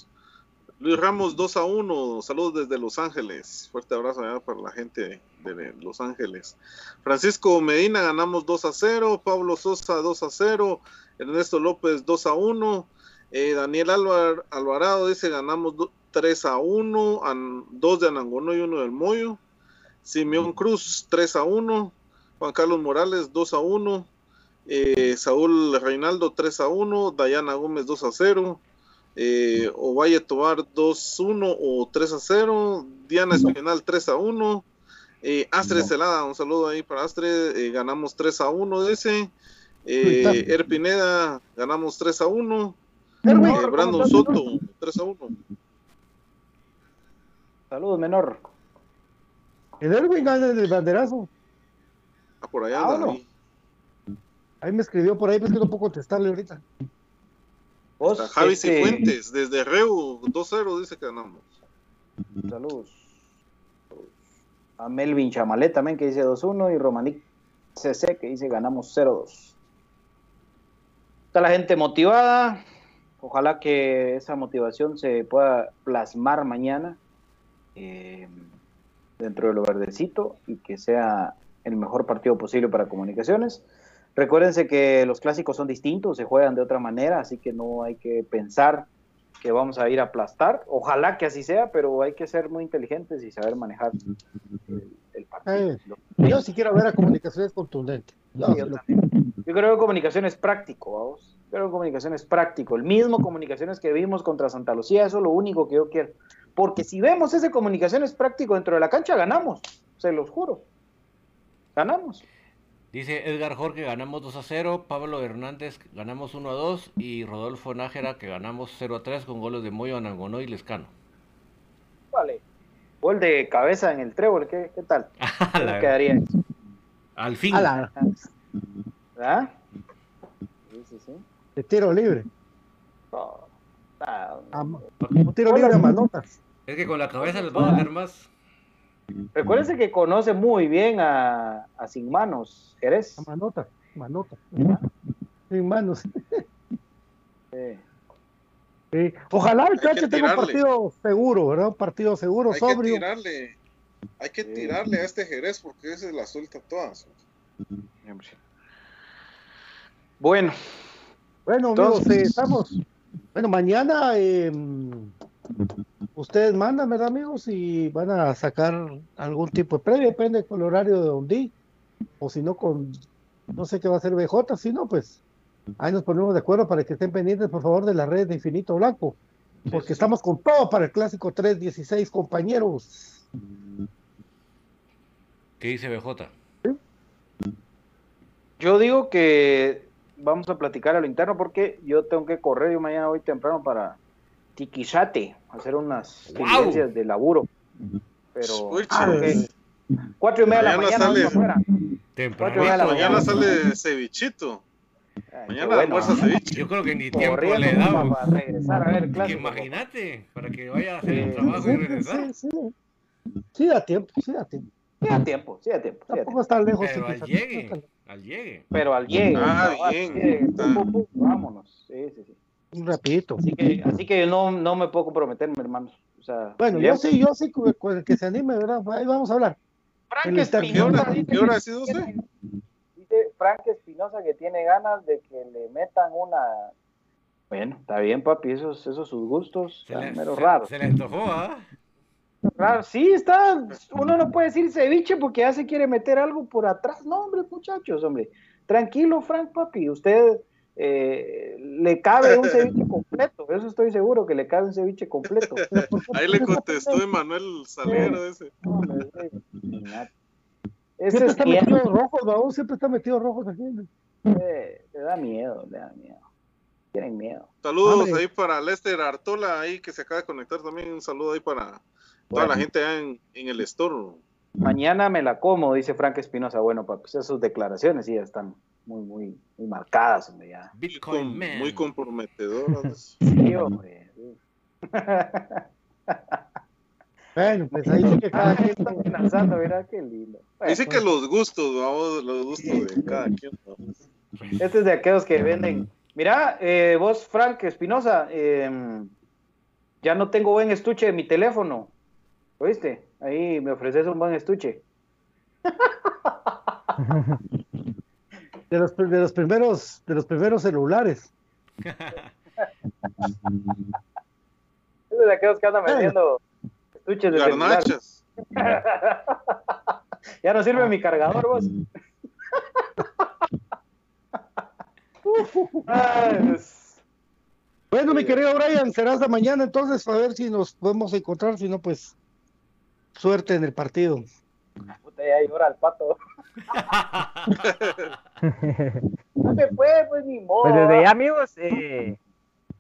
Luis Ramos 2 a 1, saludos desde Los Ángeles. Fuerte abrazo allá para la gente de Los Ángeles. Francisco Medina ganamos 2 a 0, Pablo Sosa 2 a 0, Ernesto López 2 a 1, eh, Daniel Alvar, Alvarado dice ganamos 3 a 1, an, 2 de Anangono y 1 del Moyo. Simeón Cruz 3 a 1, Juan Carlos Morales 2 a 1, eh, Saúl Reinaldo 3 a 1, Dayana Gómez 2 a 0, eh, Ovalle Tobar 2-1 o 3 a 0, Diana Espinal 3 a 1, eh, Astre. Celada, un saludo ahí para Astre, eh, ganamos 3 a 1 de ese, eh, Erpineda ganamos 3 a 1, eh, Brandon Soto 3 a 1. Saludos, menor. El Erwin gana el banderazo. Ah, por allá. Ah, no. Ahí me escribió por ahí, pero es que no puedo contestarle ahorita. ¿Vos? Javi este... Cifuentes, desde Reu 2-0 dice que ganamos. Saludos. A Melvin Chamalet también que dice 2-1 y Romanic CC que dice ganamos 0-2. Está la gente motivada. Ojalá que esa motivación se pueda plasmar mañana eh, dentro de lo verdecito y que sea el mejor partido posible para comunicaciones. Recuérdense que los clásicos son distintos, se juegan de otra manera, así que no hay que pensar que vamos a ir a aplastar. Ojalá que así sea, pero hay que ser muy inteligentes y saber manejar el, el partido. Eh, yo sí quiero ver a comunicaciones contundentes. No, yo, yo, creo que comunicaciones práctico, vamos. Yo creo que comunicaciones práctico. El mismo comunicaciones que vimos contra Santa Lucía, eso es lo único que yo quiero. Porque si vemos ese comunicaciones práctico dentro de la cancha, ganamos. Se los juro. Ganamos. Dice Edgar Jorge, ganamos 2 a 0. Pablo Hernández, ganamos 1 a 2. Y Rodolfo Nájera, que ganamos 0 a 3 con goles de Moyo, Anangonó y Lescano. Vale. Gol de cabeza en el trébol, ¿qué, qué tal? ¿Cómo quedaría eso? Al fin. la- ¿Verdad? Sí, sí, sí. de tiro libre. No. A- un tiro libre a manotas. Es que con la cabeza les va a doler más. Recuérdense que conoce muy bien a, a Sin Manos, Jerez. A manotas, manotas. Sin manos. Sí. Sí. Ojalá el que Cache tenga un partido seguro, ¿verdad? Un partido seguro, Hay que sobrio. tirarle, hay que tirarle a este Jerez porque ese la suelta todas. Bueno, Bueno, amigos, Entonces- eh, estamos. Bueno, mañana eh, ustedes mandan, ¿verdad, amigos? Y van a sacar algún tipo de previa, depende con el horario de Ondi. O si no, con. No sé qué va a hacer BJ, si no, pues. Ahí nos ponemos de acuerdo para que estén pendientes, por favor, de la red de Infinito Blanco. Porque estamos con todo para el clásico 316, compañeros. ¿Qué dice BJ? yo digo que vamos a platicar a lo interno porque yo tengo que correr, yo mañana voy temprano para Tiquizate, hacer unas diligencias de laburo. Pero ah, cuatro y media de la Mañana mañana sale- afuera. Temprano. Cuatro y media de la Mañana mañana. sale cevichito. Ay, Mañana bueno, almuerza ceviche. Yo creo que ni tiempo le damos. para regresar a ver clásico. Imagínate, para que vaya a hacer el Sí, trabajo y Sí, regresar. sí, sí. Sí, da tiempo, sí, da tiempo. Sí, a tiempo, sí, a tiempo. sí, Tampoco está lejos. Pero al Tiquisate, llegue, al llegue. Pero al llegue, Ah, bien. llegue, pum, pum, pum, vámonos. Sí, sí, sí. Un rapidito. Así que, así que no, no me puedo comprometerme, hermanos. O sea, Bueno, ya- yo sí, yo sí, con con el que se anime, ¿verdad? Ahí vamos a hablar. Frank el interno. ¿Qué hora, Espinosa dice ¿Qué hora que ha sido usted? Dice Frank Espinosa que tiene ganas de que le metan una. Bueno, está bien, papi, esos, esos sus gustos. Se Están le, mero se- raros. se le antojó, ¿ah? Raro. Sí, está. Uno no puede decir ceviche porque ya se quiere meter algo por atrás. No, hombre, muchachos, hombre. Tranquilo, Frank, papi. Usted eh, le cabe un ceviche completo. Eso estoy seguro que le cabe un ceviche completo. Ahí le contestó Emanuel Salguero ese. Ese Siempre es está tierno. metido rojos, ¿no? Siempre está metido rojos aquí. Eh, le da miedo, le da miedo. Tienen miedo. Saludos Hombre. ahí para Lester Artola, ahí que se acaba de conectar también. Un saludo ahí para toda Bueno. la gente allá en, en el store. Mañana me la como, dice Frank Espinosa. Bueno, papi, esas sus declaraciones sí ya están muy, muy, muy marcadas, hombre, ya. Muy, Bitcoin com- Man. muy comprometedoras. Sí, hombre. sí. Bueno, pues ahí sí que cada quien. está amenazando, mira qué lindo. Bueno, Dice que los gustos, vamos, los gustos de cada quien. vamos. Este es de aquellos que venden. Mira, eh, vos, Frank Espinosa, eh, ya no tengo buen estuche de mi teléfono. ¿Oíste? Ahí me ofreces un buen estuche. De los, de los primeros, de los primeros celulares. Es de aquellos que andan vendiendo estuches de. Garnachas. Ya no sirve mi cargador, vos. Ay, pues, Bueno, mi querido Brian, será hasta mañana entonces a ver si nos podemos encontrar, si no, pues suerte en el partido. Puta, ya llora el pato. No se puede, pues ni modo. Pues desde ya, amigos, eh,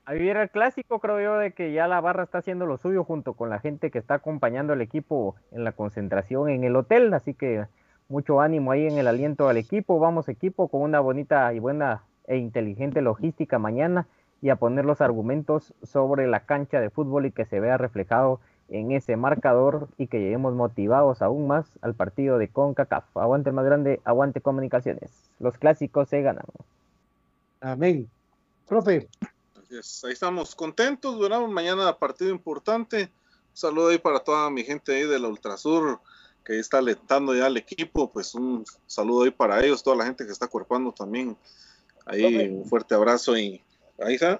a vivir el clásico, creo yo, de que ya la barra está haciendo lo suyo junto con la gente que está acompañando al equipo en la concentración en el hotel. Así que mucho ánimo ahí en el aliento al equipo. Vamos, equipo, con una bonita y buena e inteligente logística mañana y a poner los argumentos sobre la cancha de fútbol y que se vea reflejado en ese marcador y que lleguemos motivados aún más al partido de CONCACAF. Aguante el más grande, aguante comunicaciones. Los clásicos se ganan. Amén. Profe, Así es, Ahí estamos contentos, ¿verdad? Mañana partido importante. Un saludo ahí para toda mi gente ahí de la Ultrasur que ahí está alentando ya al equipo. Pues un saludo ahí para ellos, toda la gente que está cuerpando también. Ahí un fuerte abrazo y ahí está.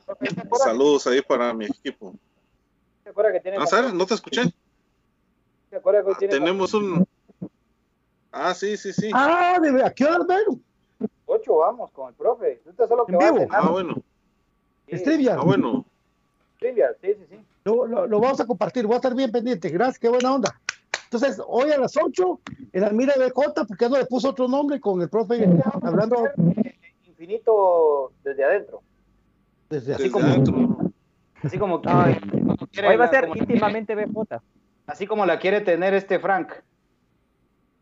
Saludos ahí para mi equipo. ¿Se acuerda que tiene Ah, ¿sabes? No te escuché. ¿Se acuerda que tiene Tenemos un. Ah, sí, sí, sí. ah, de ¿a qué hora, Vero? ocho? Vamos con el profe. Usted solo que ¿En vivo? Ah, bueno. Sí, Es trivia. Ah, bueno. trivia, sí, sí, sí. Lo, lo- lo vamos a compartir, voy a estar bien pendiente. Gracias, qué buena onda. Entonces, hoy a las 8, en la mira de Cota, porque ya no le puso otro nombre con el profe hablando Infinito desde adentro. desde así Desde como. adentro. Así como que. Ay, Hoy va a ser íntimamente BJ. Así como la quiere tener este Frank.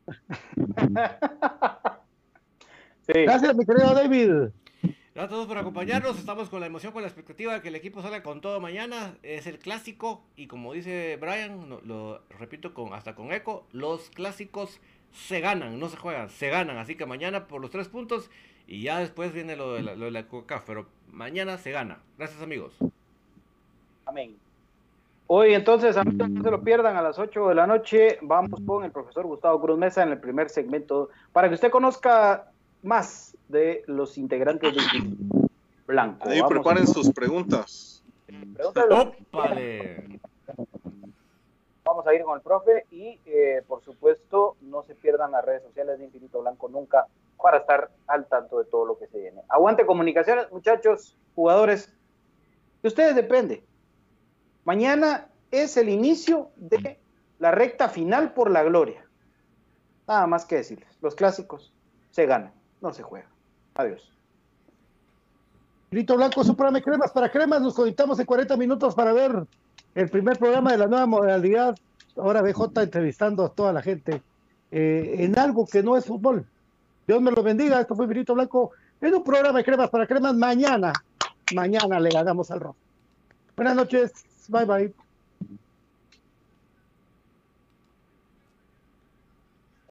Gracias, mi querido David. Gracias a todos por acompañarnos. Estamos con la emoción, con la expectativa de que el equipo salga con todo mañana. Es el clásico y como dice Brian, lo, repito con hasta con eco, los clásicos se ganan, no se juegan, se ganan. Así que mañana por los tres puntos y ya después viene lo de la, lo de la Coca, pero mañana se gana. Gracias amigos. Amén. Hoy entonces, amigos, no se lo pierdan a las 8 de la noche. Vamos con el profesor Gustavo Cruz Mesa en el primer segmento para que usted conozca más de los integrantes del Blanco. Ahí preparen sus preguntas. Vamos a ir con el profe y, eh, por supuesto, no se pierdan las redes sociales de Infinito Blanco nunca para estar al tanto de todo lo que se viene. Aguante comunicaciones, muchachos, jugadores. De ustedes depende. Mañana es el inicio de la recta final por la gloria. Nada más que decirles. Los clásicos se ganan, no se juegan. Adiós. Grito Blanco, Supreme Cremas. Para Cremas nos conectamos en 40 minutos para ver el primer programa de la nueva modalidad. Ahora BJ entrevistando a toda la gente eh, en algo que no es fútbol. Dios me lo bendiga. Esto fue Grito Blanco en un programa de Cremas para Cremas. Mañana, mañana le ganamos al rock. Buenas noches. Bye-bye.